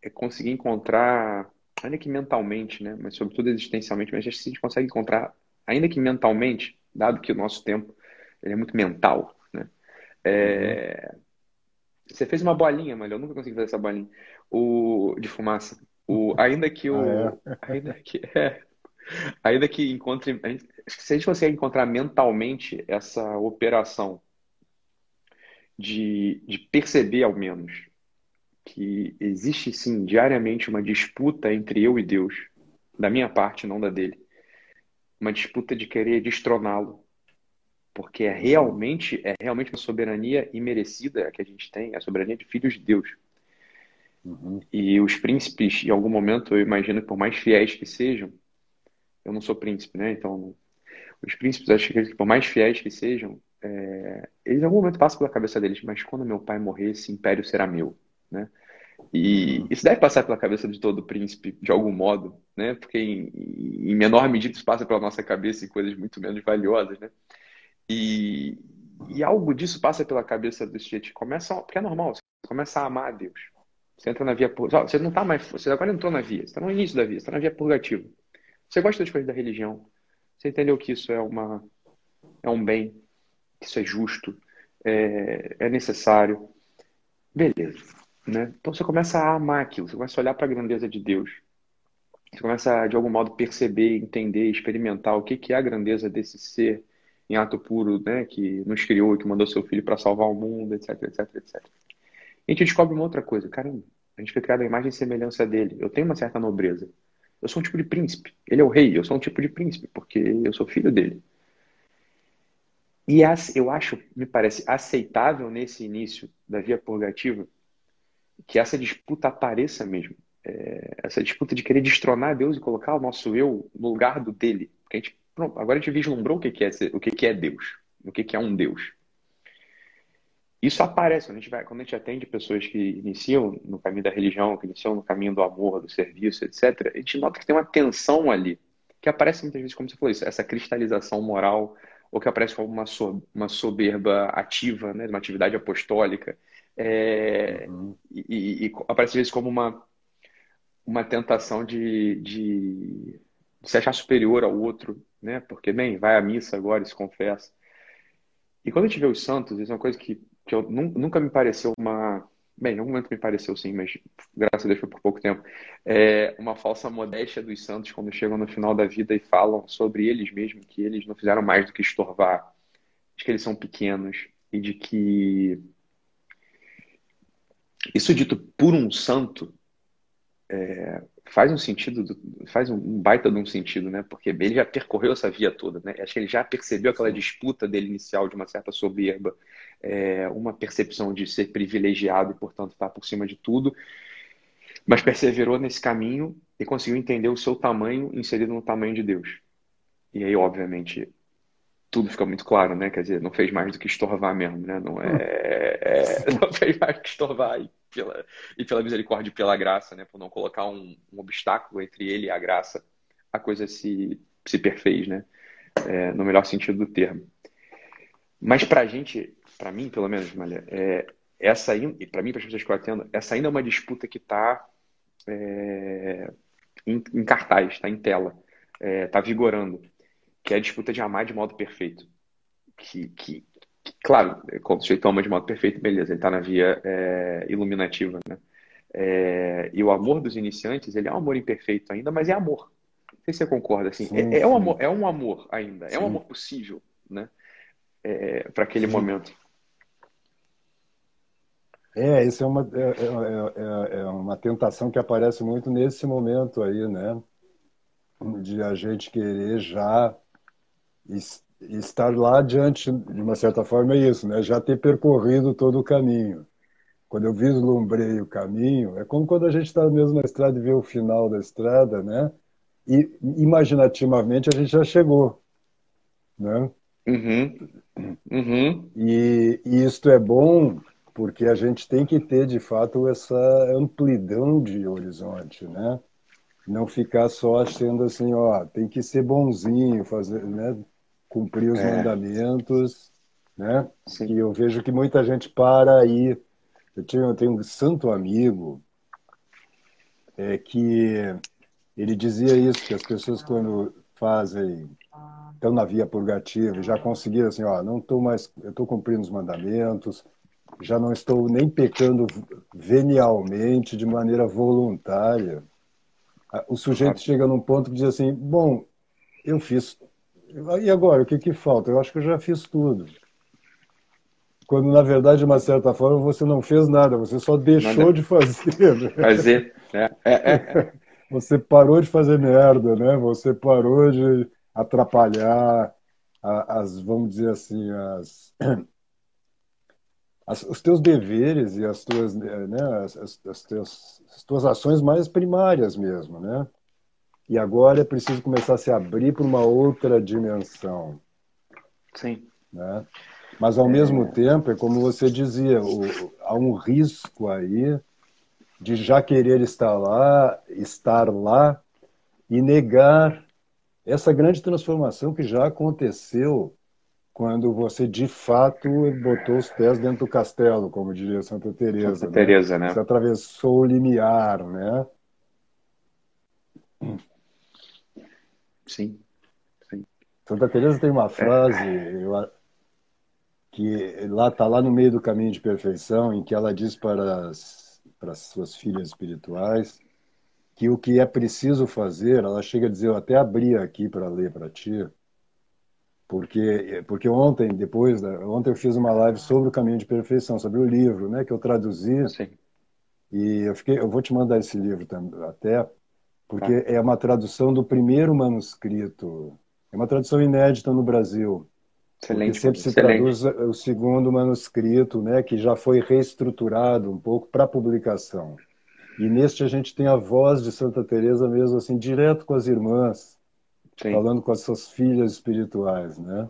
é conseguir encontrar, ainda que mentalmente, né, mas sobretudo existencialmente, mas acho que a gente consegue encontrar, ainda que mentalmente, dado que o nosso tempo ele é muito mental, né, é, uhum. Você fez uma bolinha, mas eu nunca consegui fazer essa bolinha. O, de fumaça. O, ainda que o. Ah, é? [LAUGHS] Ainda que. É, ainda que encontre. Se a gente consegue encontrar mentalmente essa operação de, de perceber, ao menos, que existe sim diariamente uma disputa entre eu e Deus, da minha parte, não da dele. Uma disputa de querer destroná-lo. Porque é realmente, é realmente uma soberania imerecida que a gente tem, a soberania de filhos de Deus. Uhum. E os príncipes, em algum momento, eu imagino que por mais fiéis que sejam, eu não sou príncipe, né? Então, os príncipes, acho que por mais fiéis que sejam, é, eles em algum momento passam pela cabeça deles, mas quando meu pai morrer, esse império será meu, né? E uhum. isso deve passar pela cabeça de todo príncipe, de algum modo, né? Porque em, em menor medida isso passa pela nossa cabeça em coisas muito menos valiosas, né? E, e algo disso passa pela cabeça do sujeito. Começa, porque é normal, você começa a amar a Deus. Você entra na via Você não está mais. Você agora entrou na via, você está no início da via, você está na via purgativa. Você gosta das coisas da religião. Você entendeu que isso é, uma, é um bem, que isso é justo, é, é necessário. Beleza. Né? Então você começa a amar aquilo, você começa a olhar para a grandeza de Deus. Você começa, de algum modo, perceber, entender, experimentar o que, que é a grandeza desse ser em ato puro, né, que nos criou, que mandou seu filho para salvar o mundo, etc, etc, etc. E a gente descobre uma outra coisa, caramba, a gente foi criado à imagem e semelhança dele. Eu tenho uma certa nobreza. Eu sou um tipo de príncipe. Ele é o rei, eu sou um tipo de príncipe, porque eu sou filho dele. E eu acho, me parece aceitável nesse início da via purgativa que essa disputa apareça mesmo. É, essa disputa de querer destronar Deus e colocar o nosso eu no lugar do dele. Porque a gente, pronto, agora a gente vislumbrou o que é, o que é Deus, o que é um Deus. Isso aparece quando a gente vai, quando a gente atende pessoas que iniciam no caminho da religião, que iniciam no caminho do amor, do serviço, etc. A gente nota que tem uma tensão ali que aparece muitas vezes, como você falou, isso, essa cristalização moral, ou que aparece como uma, uma soberba ativa, né, uma atividade apostólica, é, uhum. e, e, aparece às vezes como uma, uma tentação de, de, de, se achar superior ao outro, né, porque, bem, vai à missa agora e se confessa. E quando a gente vê os santos, isso é uma coisa que que eu nunca me pareceu uma. Bem, em algum momento me pareceu sim, mas graças a Deus foi por pouco tempo. É uma falsa modéstia dos santos quando chegam no final da vida e falam sobre eles mesmos, que eles não fizeram mais do que estorvar, de que eles são pequenos e de que. Isso dito por um santo, é, faz um sentido, faz um baita de um sentido, né? Porque ele já percorreu essa via toda, né? Acho que ele já percebeu aquela disputa dele inicial de uma certa soberba, é, uma percepção de ser privilegiado e, portanto, estar por cima de tudo, mas perseverou nesse caminho e conseguiu entender o seu tamanho inserido no tamanho de Deus. E aí, obviamente, tudo fica muito claro, né? Quer dizer, não fez mais do que estorvar mesmo, né? Não, é, é [LAUGHS] não fez mais do que estorvar e pela, e pela misericórdia e pela graça, né? Por não colocar um, um obstáculo entre ele e a graça, a coisa se, se perfez, né? É, no melhor sentido do termo. Mas para a gente, para mim, pelo menos, Malha, é, essa e para mim, para as pessoas que eu atendo, essa ainda é uma disputa que está é, em, em, cartaz, está em tela, está é, tá vigorando que é a disputa de amar de modo perfeito. Que, que, que claro, quando o sujeito ama de modo perfeito, beleza, ele está na via é, iluminativa, né? É, e o amor dos iniciantes, ele é um amor imperfeito ainda, mas é amor. Não sei se você concorda, assim, sim, é, é, um amor, é um amor ainda, sim. é um amor possível, né? É, para aquele sim. momento. É, isso é uma, é, é, é, é, uma tentação que aparece muito nesse momento aí, né? De a gente querer já e estar lá diante, de uma certa forma, é isso, né? já ter percorrido todo o caminho. Quando eu vislumbrei o caminho, é como quando a gente está mesmo na estrada e vê o final da estrada, né? E imaginativamente a gente já chegou, né? Uhum. Uhum. E, e isto é bom porque a gente tem que ter, de fato, essa amplidão de horizonte, né? Não ficar só sendo assim, ó, tem que ser bonzinho, fazer, né? Cumprir os é. mandamentos, né? Sim. E eu vejo que muita gente para aí. Eu tenho, eu tenho um santo amigo é, que ele dizia isso, que as pessoas quando fazem, estão na via purgativa, já conseguiram assim, ó, não estou mais, eu estou cumprindo os mandamentos, já não estou nem pecando venialmente, de maneira voluntária. O sujeito chega num ponto que diz assim, bom, eu fiz e agora, o que, que falta? Eu acho que eu já fiz tudo. Quando, na verdade, de uma certa forma, você não fez nada, você só deixou nada. de fazer. Né? Fazer. É, é, é. [LAUGHS] Você parou de fazer merda, né? Você parou de atrapalhar as, vamos dizer assim, as, [CLEARS THROAT] as, os teus deveres e as tuas, né, as, as, as, teus, as tuas ações mais primárias mesmo, né? E agora é preciso começar a se abrir para uma outra dimensão. Sim. Né? Mas, ao é... mesmo tempo, é como você dizia, o, há um risco aí de já querer estar lá, estar lá e negar essa grande transformação que já aconteceu quando você de fato botou os pés dentro do castelo, como diria Santa Teresa. Santa né? Teresa, né? Você atravessou o limiar, né? Sim, sim. Santa Teresa tem uma frase eu, que lá está lá no meio do caminho de perfeição, em que ela diz para as, para as suas filhas espirituais que o que é preciso fazer, ela chega a dizer, eu até abri aqui para ler para ti, porque porque ontem depois ontem eu fiz uma live sobre o caminho de perfeição sobre o livro né que eu traduzi Sim. e eu fiquei eu vou te mandar esse livro até porque tá. é uma tradução do primeiro manuscrito. É uma tradução inédita no Brasil. Excelente. sempre se excelente. traduz o segundo manuscrito, né, que já foi reestruturado um pouco para publicação. E neste a gente tem a voz de Santa Teresa mesmo assim direto com as irmãs, Sim. falando com as suas filhas espirituais, né?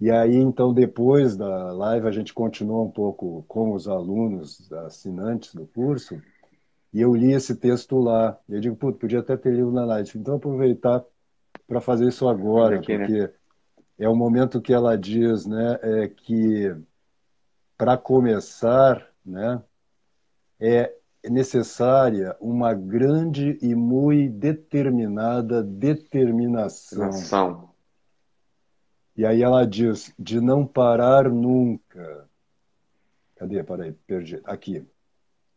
E aí então depois da live a gente continua um pouco com os alunos assinantes do curso e eu li esse texto lá. E eu digo, putz, podia até ter lido na live. Então, aproveitar para fazer isso agora, aqui, né? porque né? é o momento que ela diz né, é que, para começar, né, é necessária uma grande e muito determinada determinação. E aí ela diz, de não parar nunca. Cadê? Peraí, perdi. Aqui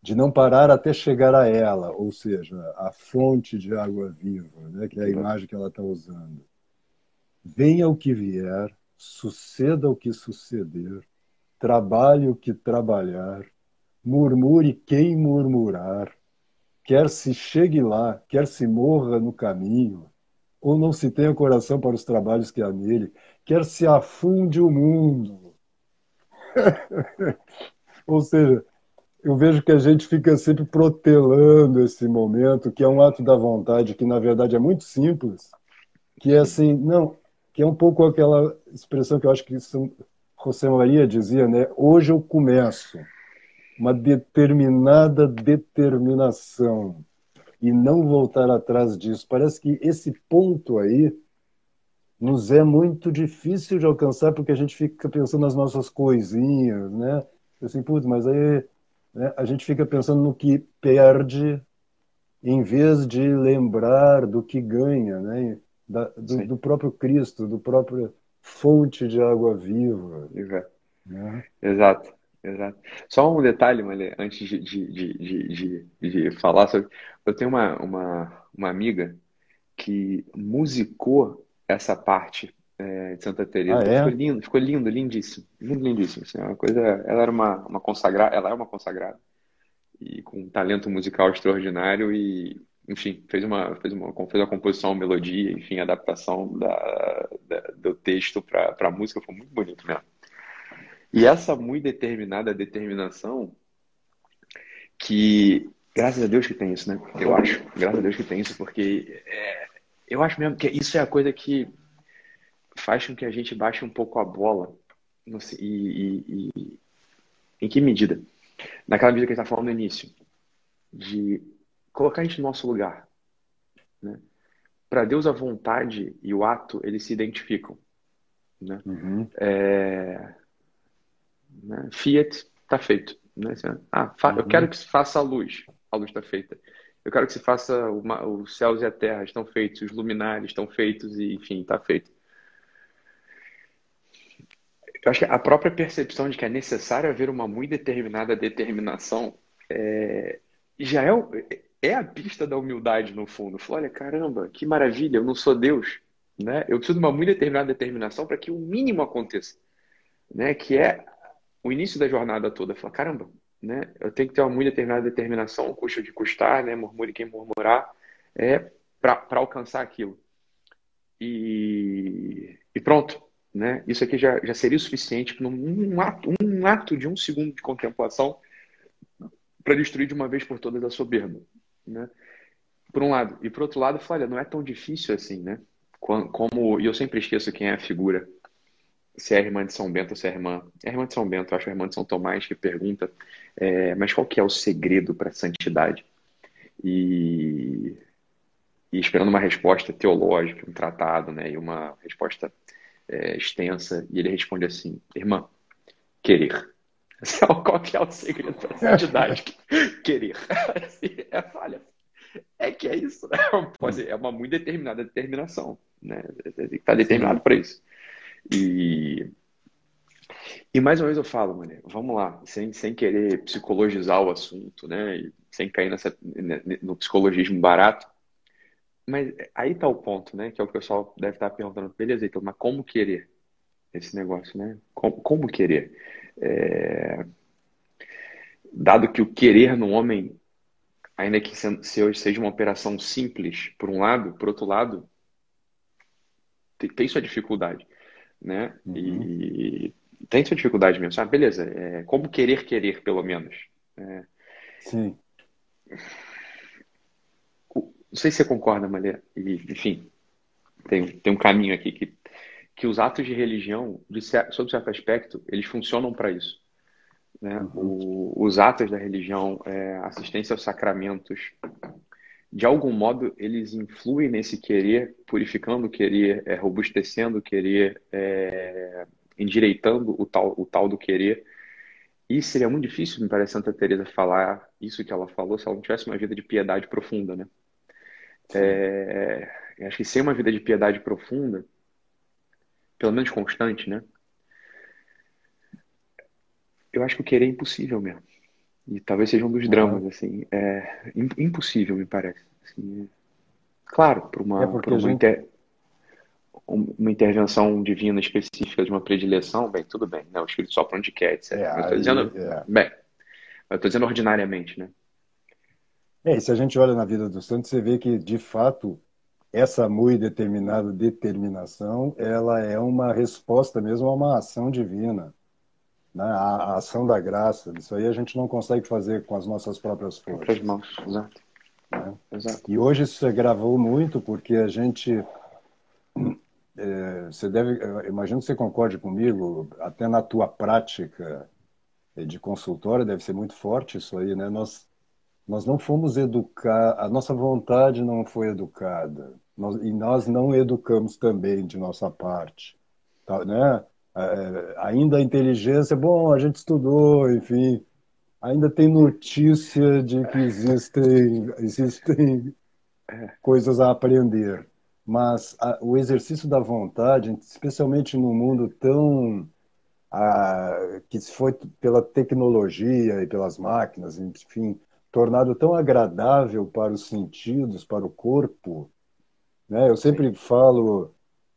de não parar até chegar a ela, ou seja, a fonte de água viva, né, que é a imagem que ela está usando. Venha o que vier, suceda o que suceder, trabalhe o que trabalhar, murmure quem murmurar, quer se chegue lá, quer se morra no caminho, ou não se tenha coração para os trabalhos que há nele, quer se afunde o mundo. [LAUGHS] ou seja, eu vejo que a gente fica sempre protelando esse momento, que é um ato da vontade, que na verdade é muito simples, que é assim, não, que é um pouco aquela expressão que eu acho que José Maria dizia, né? Hoje eu começo uma determinada determinação e não voltar atrás disso. Parece que esse ponto aí nos é muito difícil de alcançar porque a gente fica pensando nas nossas coisinhas, né? Assim, putz, mas aí né, a gente fica pensando no que perde em vez de lembrar do que ganha, né? Da, do, do, próprio Cristo, do próprio fonte de água viva. Exato. Né? Exato. Exato. Só um detalhe, Malê, antes de, de, de, de, de falar sobre. Eu tenho uma, uma, uma amiga que musicou essa parte é, de Santa Teresa. Ah, é? Ficou lindo, ficou lindo, lindíssimo. Lindo, lindíssimo. Assim, é uma coisa, ela era uma, uma consagrada, ela é uma consagrada. E com um talento musical extraordinário e enfim, fez uma, fez uma, fez uma composição, uma melodia, enfim, adaptação da, da do texto para a música, foi muito bonito mesmo. E essa muito determinada determinação, que graças a Deus que tem isso, né? Eu acho, graças a Deus que tem isso, porque é, eu acho mesmo que isso é a coisa que faz com que a gente baixe um pouco a bola. Sei, e, e, e, em que medida? Naquela medida que a gente está falando no início, de colocar a gente no nosso lugar. Né? Para Deus, a vontade e o ato, eles se identificam. Né? Uhum. É... Né? Fiat está feito. Né? Ah, fa... uhum. eu quero que se faça a luz. A luz está feita. Eu quero que se faça uma... os céus e a terra estão feitos, os luminares estão feitos e, enfim, está feito. Eu acho que a própria percepção de que é necessário haver uma muito determinada determinação é... já é, é a pista da humildade, no fundo. Fala, olha, caramba, que maravilha, eu não sou Deus. Né? Eu preciso de uma muito determinada determinação para que o mínimo aconteça. Né? Que é o início da jornada toda. Fala, caramba, né? eu tenho que ter uma muito determinada determinação, custa de custar, né? murmure quem murmurar, é, para alcançar aquilo. E, e pronto. Né? Isso aqui já, já seria o suficiente para um ato, um ato de um segundo de contemplação para destruir de uma vez por todas a soberba né? Por um lado. E por outro lado, olha, não é tão difícil assim, né? Como, e eu sempre esqueço quem é a figura, se é a irmã de São Bento ou se é a irmã. É a irmã de São Bento, acho a irmã de São Tomás que pergunta, é, mas qual que é o segredo para a santidade? E, e, esperando uma resposta teológica, um tratado, né? E uma resposta é, extensa, e ele responde assim: Irmã, querer. [LAUGHS] Qual que é o segredo da santidade? [LAUGHS] Querer. [LAUGHS] Assim, é, olha, é que é isso, né? É uma muito determinada determinação, né? Estar determinado para isso. E, e mais uma vez eu falo, mano, vamos lá, sem, sem querer psicologizar o assunto, né? E sem cair nessa, no psicologismo barato. Mas aí tá o ponto, né? Que é o que o pessoal deve estar perguntando, beleza, então, mas como querer esse negócio, né? Como, como querer? É... Dado que o querer no homem, ainda que se hoje seja uma operação simples, por um lado, por outro lado, tem, tem sua dificuldade, né? Uhum. E tem sua dificuldade mesmo. Ah, beleza, é, como querer querer, pelo menos. É... Sim. Não sei se você concorda, Malê. E, enfim, tem, tem um caminho aqui que que os atos de religião, de sob certo aspecto, eles funcionam para isso. Né? Uhum. O, os atos da religião, é, assistência aos sacramentos, de algum modo, eles influem nesse querer, purificando o querer, é, robustecendo o querer, é, endireitando o tal, o tal do querer. E seria muito difícil, me parece, Santa Teresa falar isso que ela falou se ela não tivesse uma vida de piedade profunda, né? É, acho que sem uma vida de piedade profunda, pelo menos constante, né? Eu acho que o querer é impossível mesmo. E talvez seja um dos dramas, assim. É impossível, me parece. Assim, claro, por uma, é por uma, inter... uma intervenção divina específica de uma predileção, bem, tudo bem. Né? O Espírito sopra onde quer, etc. É, eu tô dizendo, é. bem, eu estou dizendo ordinariamente, né? É, e se a gente olha na vida dos santos, você vê que, de fato, essa muito determinada determinação, ela é uma resposta mesmo a uma ação divina, né? a, a ação da graça. Isso aí a gente não consegue fazer com as nossas próprias forças. Próprias mãos, exato. Né? exato. E hoje isso se agravou muito porque a gente é, você deve, imagino que você concorde comigo, até na tua prática de consultório deve ser muito forte isso aí, né? Nós nós não fomos educar, a nossa vontade não foi educada, nós, e nós não educamos também de nossa parte, tá, né? É, ainda a inteligência, bom, a gente estudou, enfim, ainda tem notícia de que existem existem coisas a aprender. Mas a, o exercício da vontade, especialmente num mundo tão a, que foi pela tecnologia e pelas máquinas, enfim, tornado tão agradável para os sentidos, para o corpo, né? Eu sempre falo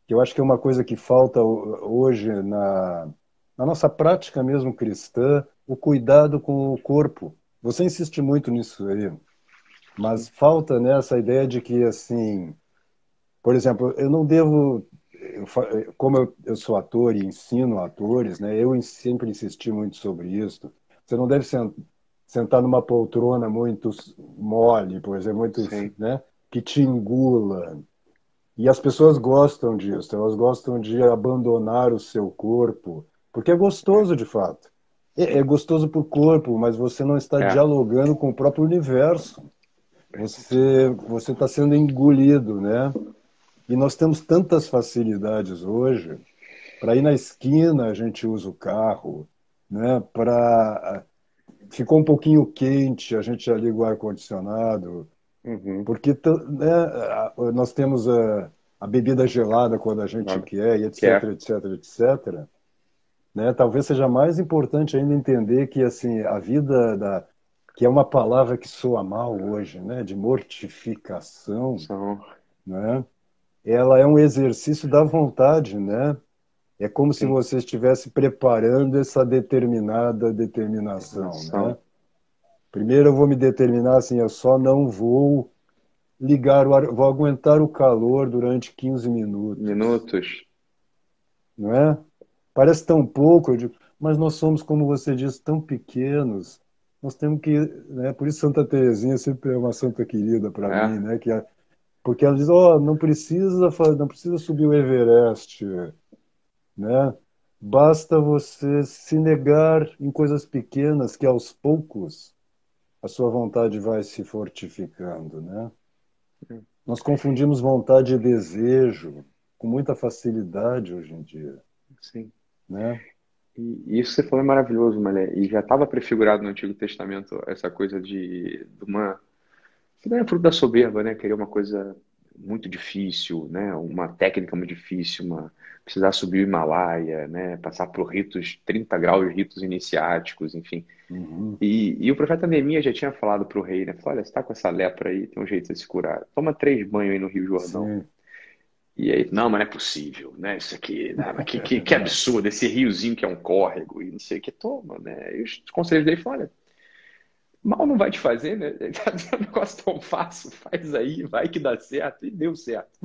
que eu acho que é uma coisa que falta hoje na, na nossa prática mesmo cristã, o cuidado com o corpo. Você insiste muito nisso aí, mas falta nessa ideia de que assim por exemplo, eu não devo, eu, como eu, eu, sou ator e ensino atores, né? Eu sempre insisti muito sobre isso. Você não deve sentar numa poltrona muito mole, por exemplo, muito, né? Que te engula. E as pessoas gostam disso. Elas gostam de abandonar o seu corpo, porque é gostoso de fato. É, é gostoso para o corpo, mas você não está é. dialogando com o próprio universo. Você você está sendo engolido, né? E nós temos tantas facilidades hoje. Para ir na esquina, a gente usa o carro. Né? Para ficou um pouquinho quente, a gente já liga o ar-condicionado. Uhum. Porque né, nós temos a, a, bebida gelada quando a gente quer, e etc, quer. etc, etc. Né? Talvez seja mais importante ainda entender que assim a vida da que é uma palavra que soa mal hoje, né? De mortificação, São. né? ela é um exercício da vontade, né? É como Sim. se você estivesse preparando essa determinada determinação, né? Primeiro eu vou me determinar assim, eu só não vou ligar o ar, vou aguentar o calor durante 15 minutos. Minutos. Não é? Parece tão pouco, eu digo, mas nós somos, como você diz, tão pequenos. Nós temos que, né? Por isso Santa Teresinha sempre é uma santa querida para é. mim, né? Que a, porque ela diz, oh, não precisa não precisa subir o Everest, né? Basta você se negar em coisas pequenas que aos poucos a sua vontade vai se fortificando, né? Nós confundimos vontade e desejo com muita facilidade hoje em dia. Sim. Né? E isso você falou é maravilhoso, Malé. E já estava prefigurado no Antigo Testamento essa coisa de, de uma que não é fruto da soberba, né? Querer uma coisa muito difícil, né? Uma técnica muito difícil, uma precisar subir o Himalaia, né? Passar por ritos 30 graus, ritos iniciáticos, enfim. Uhum. E, e, o profeta Neemias já tinha falado para o rei, né? Falou, olha, você está com essa lepra aí, tem um jeito de se curar. Toma três banhos aí no Rio Jordão. Sim. E aí, não, mas não é possível, né? Isso aqui, né? que, que, [LAUGHS] que, absurdo, esse riozinho que é um córrego e não sei o que, toma, né? E os conselheiros dele falaram, olha, mal não vai te fazer, né? [LAUGHS] Tá dizendo um negócio tão fácil, faz aí, vai que dá certo, e deu certo.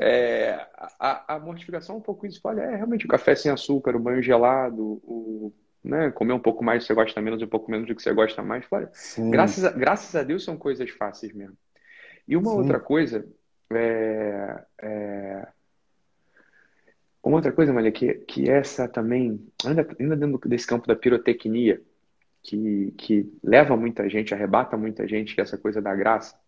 É, a, a, mortificação é um pouco isso, olha, é realmente o café sem açúcar, o banho gelado, o, né, comer um pouco mais do que você gosta menos, um pouco menos do que você gosta mais, olha, graças a, graças a Deus são coisas fáceis mesmo. E uma Sim. outra coisa, é, é, uma outra coisa, Maria, que, que essa também, ainda, ainda dentro desse campo da pirotecnia, que, que leva muita gente, arrebata muita gente, que é essa coisa da graça.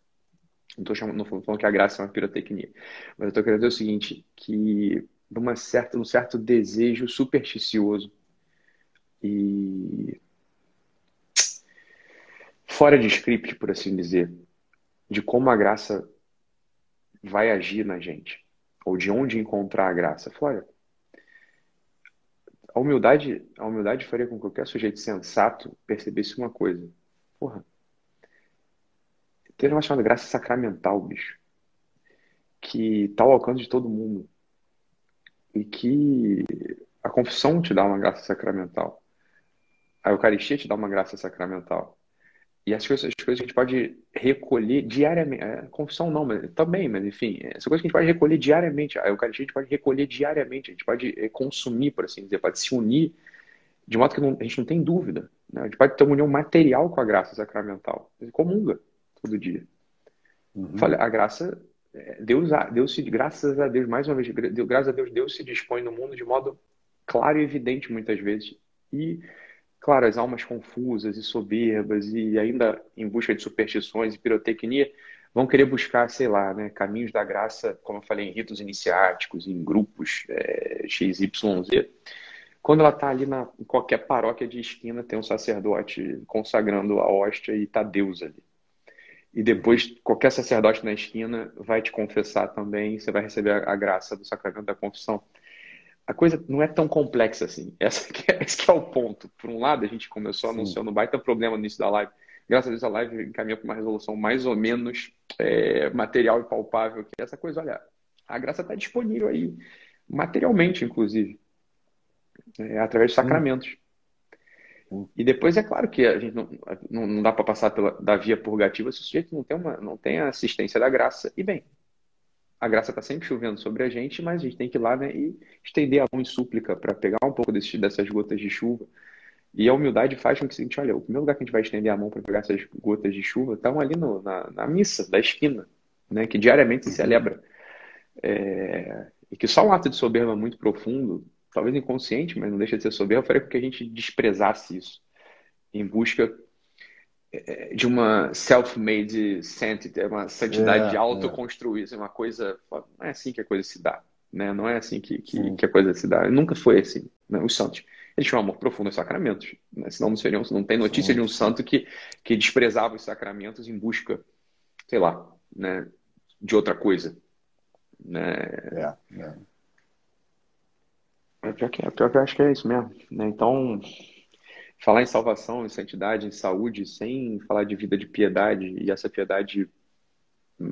Não estou chamando, não falando que a graça é uma pirotecnia, mas eu estou querendo dizer o seguinte, que numa certa, um certo desejo supersticioso e fora de script, por assim dizer, de como a graça vai agir na gente, ou de onde encontrar a graça. Flora, a humildade, a humildade faria com que qualquer sujeito sensato percebesse uma coisa. Porra, tem uma chamada graça sacramental, bicho, que tá ao alcance de todo mundo. E que a confissão te dá uma graça sacramental. A Eucaristia te dá uma graça sacramental. E as coisas, as coisas que a gente pode recolher diariamente. É, confissão não, mas também, mas enfim, essas coisas que a gente pode recolher diariamente. A Eucaristia a gente pode recolher diariamente, a gente pode é, consumir, por assim dizer, pode se unir de modo que não, a gente não tem dúvida. Né? A gente pode ter uma união material com a graça sacramental. Ele comunga todo dia. Uhum. Falei, a graça, é, Deus, Deus se, graças a Deus, mais uma vez, graças a Deus, Deus se dispõe no mundo de modo claro e evidente muitas vezes. E Claro, as almas confusas e soberbas e ainda em busca de superstições e pirotecnia vão querer buscar, sei lá, né, caminhos da graça, como eu falei, em ritos iniciáticos, em grupos é, XYZ. Quando ela está ali na, em qualquer paróquia de esquina, tem um sacerdote consagrando a hóstia e está Deus ali. E depois, qualquer sacerdote na esquina vai te confessar também, você vai receber a, a graça do sacramento da confissão a coisa não é tão complexa assim. [LAUGHS] Essa é, esse que é o ponto. Por um lado, a gente começou anunciando um baita problema no início da live. Graças a Deus, a live encaminhou para uma resolução mais ou menos é, material e palpável. Que essa coisa, olha, a graça está disponível aí, materialmente, inclusive, é, através de sacramentos. E depois é claro que a gente não, não, não dá para passar pela, da via purgativa se o sujeito não tem, uma, não tem a assistência da graça. E bem, a graça está sempre chovendo sobre a gente, mas a gente tem que ir lá né, e estender a mão em súplica para pegar um pouco desse, dessas gotas de chuva. E a humildade faz com que o seguinte, olha, o primeiro lugar que a gente vai estender a mão para pegar essas gotas de chuva estão ali no, na, na, missa da esquina, né, que diariamente se celebra. É, e que só um ato de soberba muito profundo, talvez inconsciente, mas não deixa de ser soberba, faria com que a gente desprezasse isso em busca de uma self-made sanctity, uma santidade é, autoconstruída, é. uma coisa. Não é assim que a coisa se dá. Né? Não é assim que, que, que a coisa se dá. Nunca foi assim. Né? Os santos. Eles tinham um amor profundo aos sacramentos. Né? Senão não, seriam, não tem notícia Sim. de um santo que, que desprezava os sacramentos em busca, sei lá, né, de outra coisa. Né? É, é. É pior que, é pior que eu acho que é isso mesmo. Né? Então, falar em salvação, em santidade, em saúde, sem falar de vida de piedade e essa piedade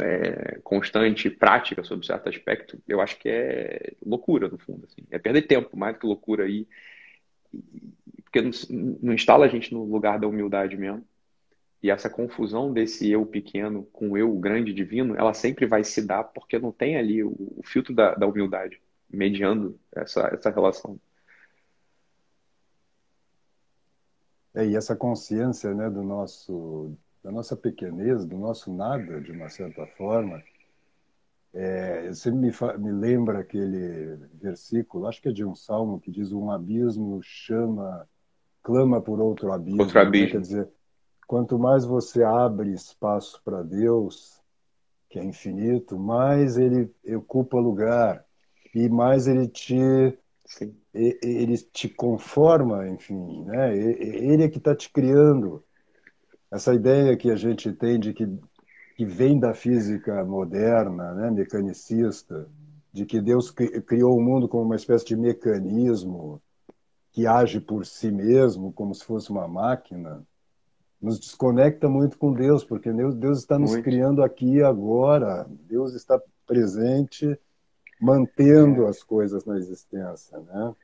é, constante, prática sobre certo aspecto, eu acho que é loucura, no fundo. Assim. É perder tempo, mais do que loucura aí. Porque não, não instala a gente no lugar da humildade mesmo. E essa confusão desse eu pequeno com eu grande divino, ela sempre vai se dar porque não tem ali o, o filtro da, da humildade mediando essa, essa relação. É, e essa consciência né, do nosso, da nossa pequenez, do nosso nada, de uma certa forma, é, você me, me lembra aquele versículo, acho que é de um salmo, que diz: Um abismo chama, clama por outro abismo. Outro abismo. Né? Quer dizer, quanto mais você abre espaço para Deus, que é infinito, mais ele ocupa lugar e mais ele te Sim ele te conforma, enfim, né? Ele é que está te criando. Essa ideia que a gente tem de que, que vem da física moderna, né? mecanicista, de que Deus criou o mundo como uma espécie de mecanismo que age por si mesmo, como se fosse uma máquina, nos desconecta muito com Deus, porque Deus, Deus está nos muito. criando aqui e agora. Deus está presente, mantendo é. as coisas na existência, né?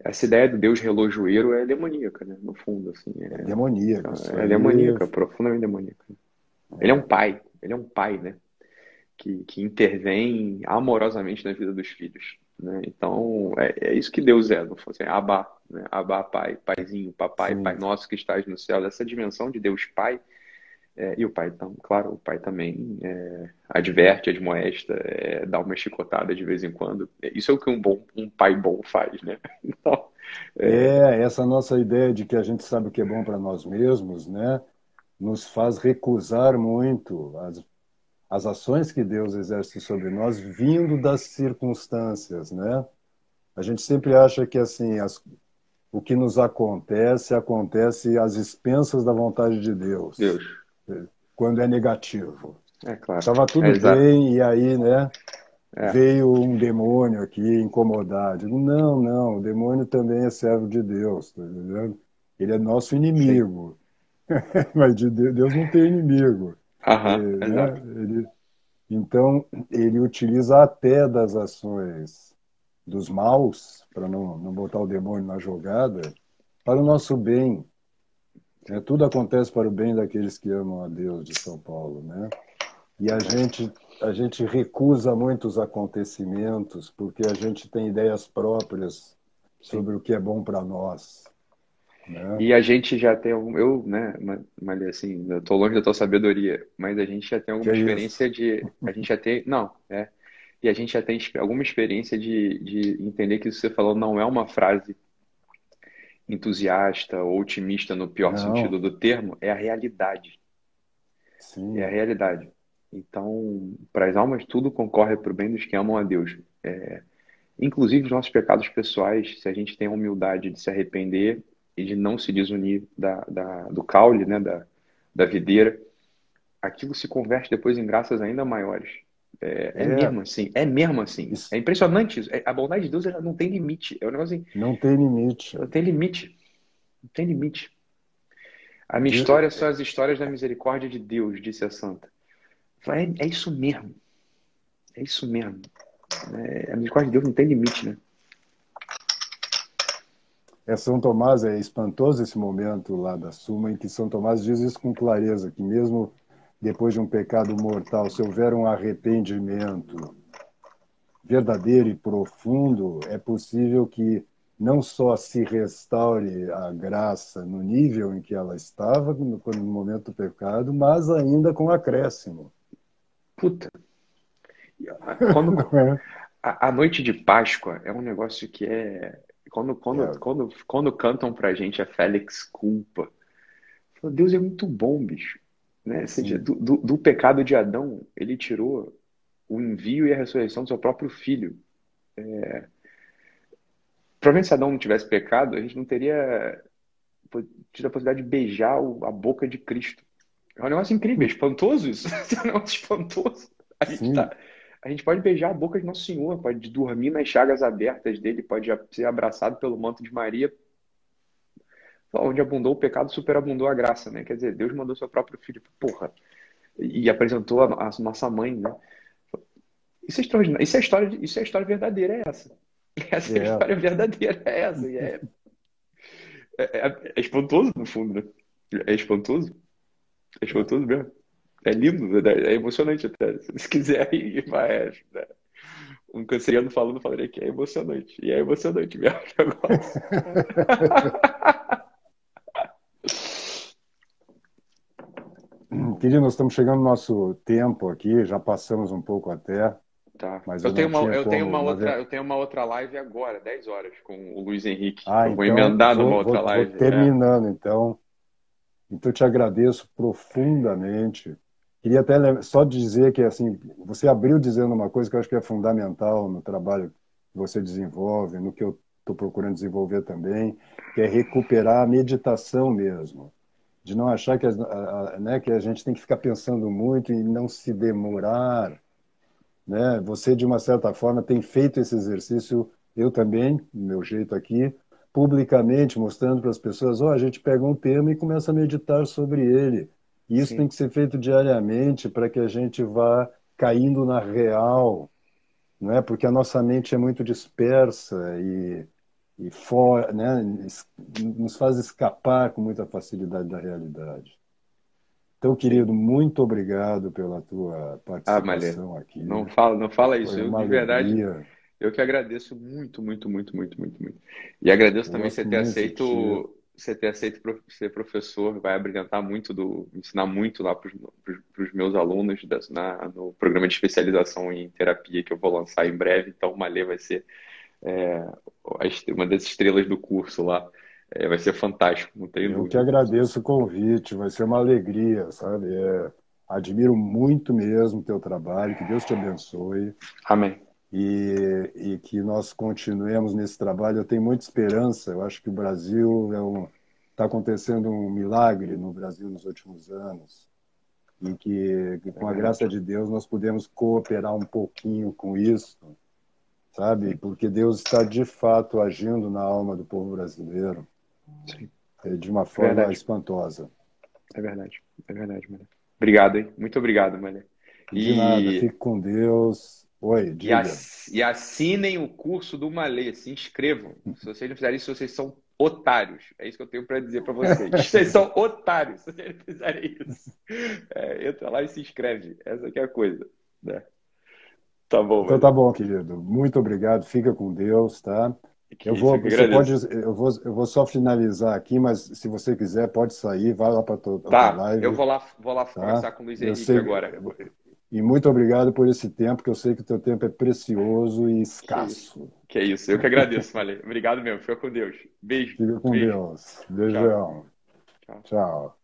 Essa ideia do Deus relojoeiro é demoníaca, né? No fundo, assim. É, é demoníaca. É, é demoníaca, profundamente demoníaca. Ele é um pai, ele é um pai, né? Que, que intervém amorosamente na vida dos filhos. Né? Então, é, é isso que Deus é, não fosse assim, Abá, né? Abá, pai, paizinho, papai, Sim. pai nosso que estás no céu. Essa dimensão de Deus pai é, e o pai, claro, o pai também é, adverte, admoesta, é, dá uma chicotada de vez em quando. Isso é o que um bom, um pai bom faz, né? [LAUGHS] Então, é... é, essa nossa ideia de que a gente sabe o que é bom para nós mesmos, né? Nos faz recusar muito as, as ações que Deus exerce sobre nós vindo das circunstâncias, né? A gente sempre acha que assim as, o que nos acontece acontece às expensas da vontade de Deus. Deus quando é negativo. É claro. Estava tudo é, bem e aí, né? É. Veio um demônio aqui incomodar. Digo, não, não, o demônio também é servo de Deus, tá entendendo? Ele é nosso inimigo. [LAUGHS] Mas de Deus não tem inimigo. Aham, ele, né? ele, então, ele utiliza até das ações dos maus, para não, não botar o demônio na jogada, para o nosso bem. É, tudo acontece para o bem daqueles que amam a Deus de São Paulo, né? E a gente a gente recusa muitos acontecimentos porque a gente tem ideias próprias sobre Sim. o que é bom para nós. Né? E a gente já tem algum, eu, né, mas assim, eu tô longe da tua sabedoria, mas a gente já tem alguma que experiência é de, a gente já tem, não, é, e a gente já tem alguma experiência de, de entender que isso que você falou não é uma frase entusiasta ou otimista no pior não. sentido do termo, é a realidade. Sim. É a realidade. Então, para as almas, tudo concorre para o bem dos que amam a Deus. É, inclusive os nossos pecados pessoais, se a gente tem a humildade de se arrepender e de não se desunir da, da, do caule, né, da, da videira, aquilo se converte depois em graças ainda maiores. É, é, é, mesmo assim, é mesmo assim. Isso. É impressionante isso. É, a bondade de Deus ela não tem limite. É um negócio assim. Não tem limite. Não tem limite. Não tem limite. A minha Deus... história são as histórias da misericórdia de Deus, disse a santa. É, é isso mesmo. É isso mesmo. É, a misericórdia de Deus não tem limite, né? É, São Tomás é espantoso esse momento lá da Suma em que São Tomás diz isso com clareza, que mesmo depois de um pecado mortal, se houver um arrependimento verdadeiro e profundo, é possível que não só se restaure a graça no nível em que ela estava no, no momento do pecado, mas ainda com acréscimo. Puta. Quando, [LAUGHS] é. a, a, noite de Páscoa é um negócio que é. Quando, quando, é. quando, quando cantam pra gente a Félix Culpa, Deus é muito bom, bicho. Né? Seja, do, do, do, pecado de Adão, ele tirou o envio e a ressurreição do seu próprio filho. É... Provavelmente se Adão não tivesse pecado, a gente não teria tido a possibilidade de beijar a boca de Cristo. É um negócio incrível, é espantoso isso. [LAUGHS] é um negócio espantoso. A gente, tá, a gente pode beijar a boca de Nosso Senhor, pode dormir nas chagas abertas dele, pode ser abraçado pelo manto de Maria, onde abundou o pecado, superabundou a graça, né? Quer dizer, Deus mandou seu próprio filho, porra, e apresentou a, nossa mãe, né? Isso é extraordinário. Isso é a história, isso é história verdadeira, é essa. [LAUGHS] Essa é a história verdadeira, é essa. E é, é, é, é espantoso, no fundo, né? É espantoso. É espantoso mesmo. É lindo, né? é emocionante até. Se quiser ir, vai. Né? Um canceriano falando, falaria que é emocionante. E é emocionante mesmo o negócio. [LAUGHS] Querido, nós estamos chegando no nosso tempo aqui, já passamos um pouco até. Tá. Mas eu, eu tenho, uma, eu, tenho uma outra, eu tenho uma outra live agora, 10 horas, com o Luiz Henrique. Ah, eu então, vou emendar vou, numa outra vou, live. Vou terminando, é. então. Então, eu te agradeço profundamente. Queria até só dizer que, assim, você abriu dizendo uma coisa que eu acho que é fundamental no trabalho que você desenvolve, no que eu estou procurando desenvolver também, que é recuperar a meditação mesmo de não achar que a, a, né, que a gente tem que ficar pensando muito e não se demorar. Né? Você, de uma certa forma, tem feito esse exercício, eu também, do meu jeito aqui, publicamente, mostrando para as pessoas: oh, a gente pega um tema e começa a meditar sobre ele. E isso Sim. tem que ser feito diariamente para que a gente vá caindo na real, não é? Porque a nossa mente é muito dispersa e e for, né, nos faz escapar com muita facilidade da realidade. Então, querido, muito obrigado pela tua participação ah, aqui. Não fala, não fala isso. Eu, de verdade, eu que agradeço muito, muito, muito, muito, muito, muito. E agradeço eu também você ter aceito, você ter aceito ser professor, vai abrilhantar muito, do, ensinar muito lá para os meus alunos da, na, no programa de especialização em terapia que eu vou lançar em breve. Então, o Malê vai ser é, uma das estrelas do curso lá. É, vai ser fantástico, não tenho Eu dúvida. que agradeço o convite, vai ser uma alegria, sabe? É, admiro muito mesmo o teu trabalho, que Deus te abençoe. Amém. E, e, que nós continuemos nesse trabalho. Eu tenho muita esperança, eu acho que o Brasil é um, está acontecendo um milagre no Brasil nos últimos anos e que, que com a graça de Deus nós podemos cooperar um pouquinho com isso sabe? Porque Deus está de fato agindo na alma do povo brasileiro Sim. É, de uma forma verdade. espantosa. É verdade, é verdade, Mané. Obrigado, hein? Muito obrigado, Mané. E... De nada, fique com Deus. Oi, diga. E, assinem o curso do Malê, se inscrevam. Se vocês não fizerem isso, vocês são otários. É isso que eu tenho para dizer para vocês. [LAUGHS] Vocês são otários se vocês não fizerem isso. É, entra lá e se inscreve. Essa é a coisa. Né? Tá bom. Então tá bom, querido. Muito obrigado. Fica com Deus, tá? eu vou, você pode, eu vou, eu vou só finalizar aqui, mas se você quiser pode sair, vai lá para a tá, live. Eu vou lá, vou lá tá? conversar com o Luiz Henrique sei, agora. E muito obrigado por esse tempo, que eu sei que o teu tempo é precioso e escasso. Que, que é isso, eu que agradeço, Valeu. Obrigado mesmo, fica com Deus. Beijo. Fica com Beijo. Deus. Beijão. Tchau. Tchau.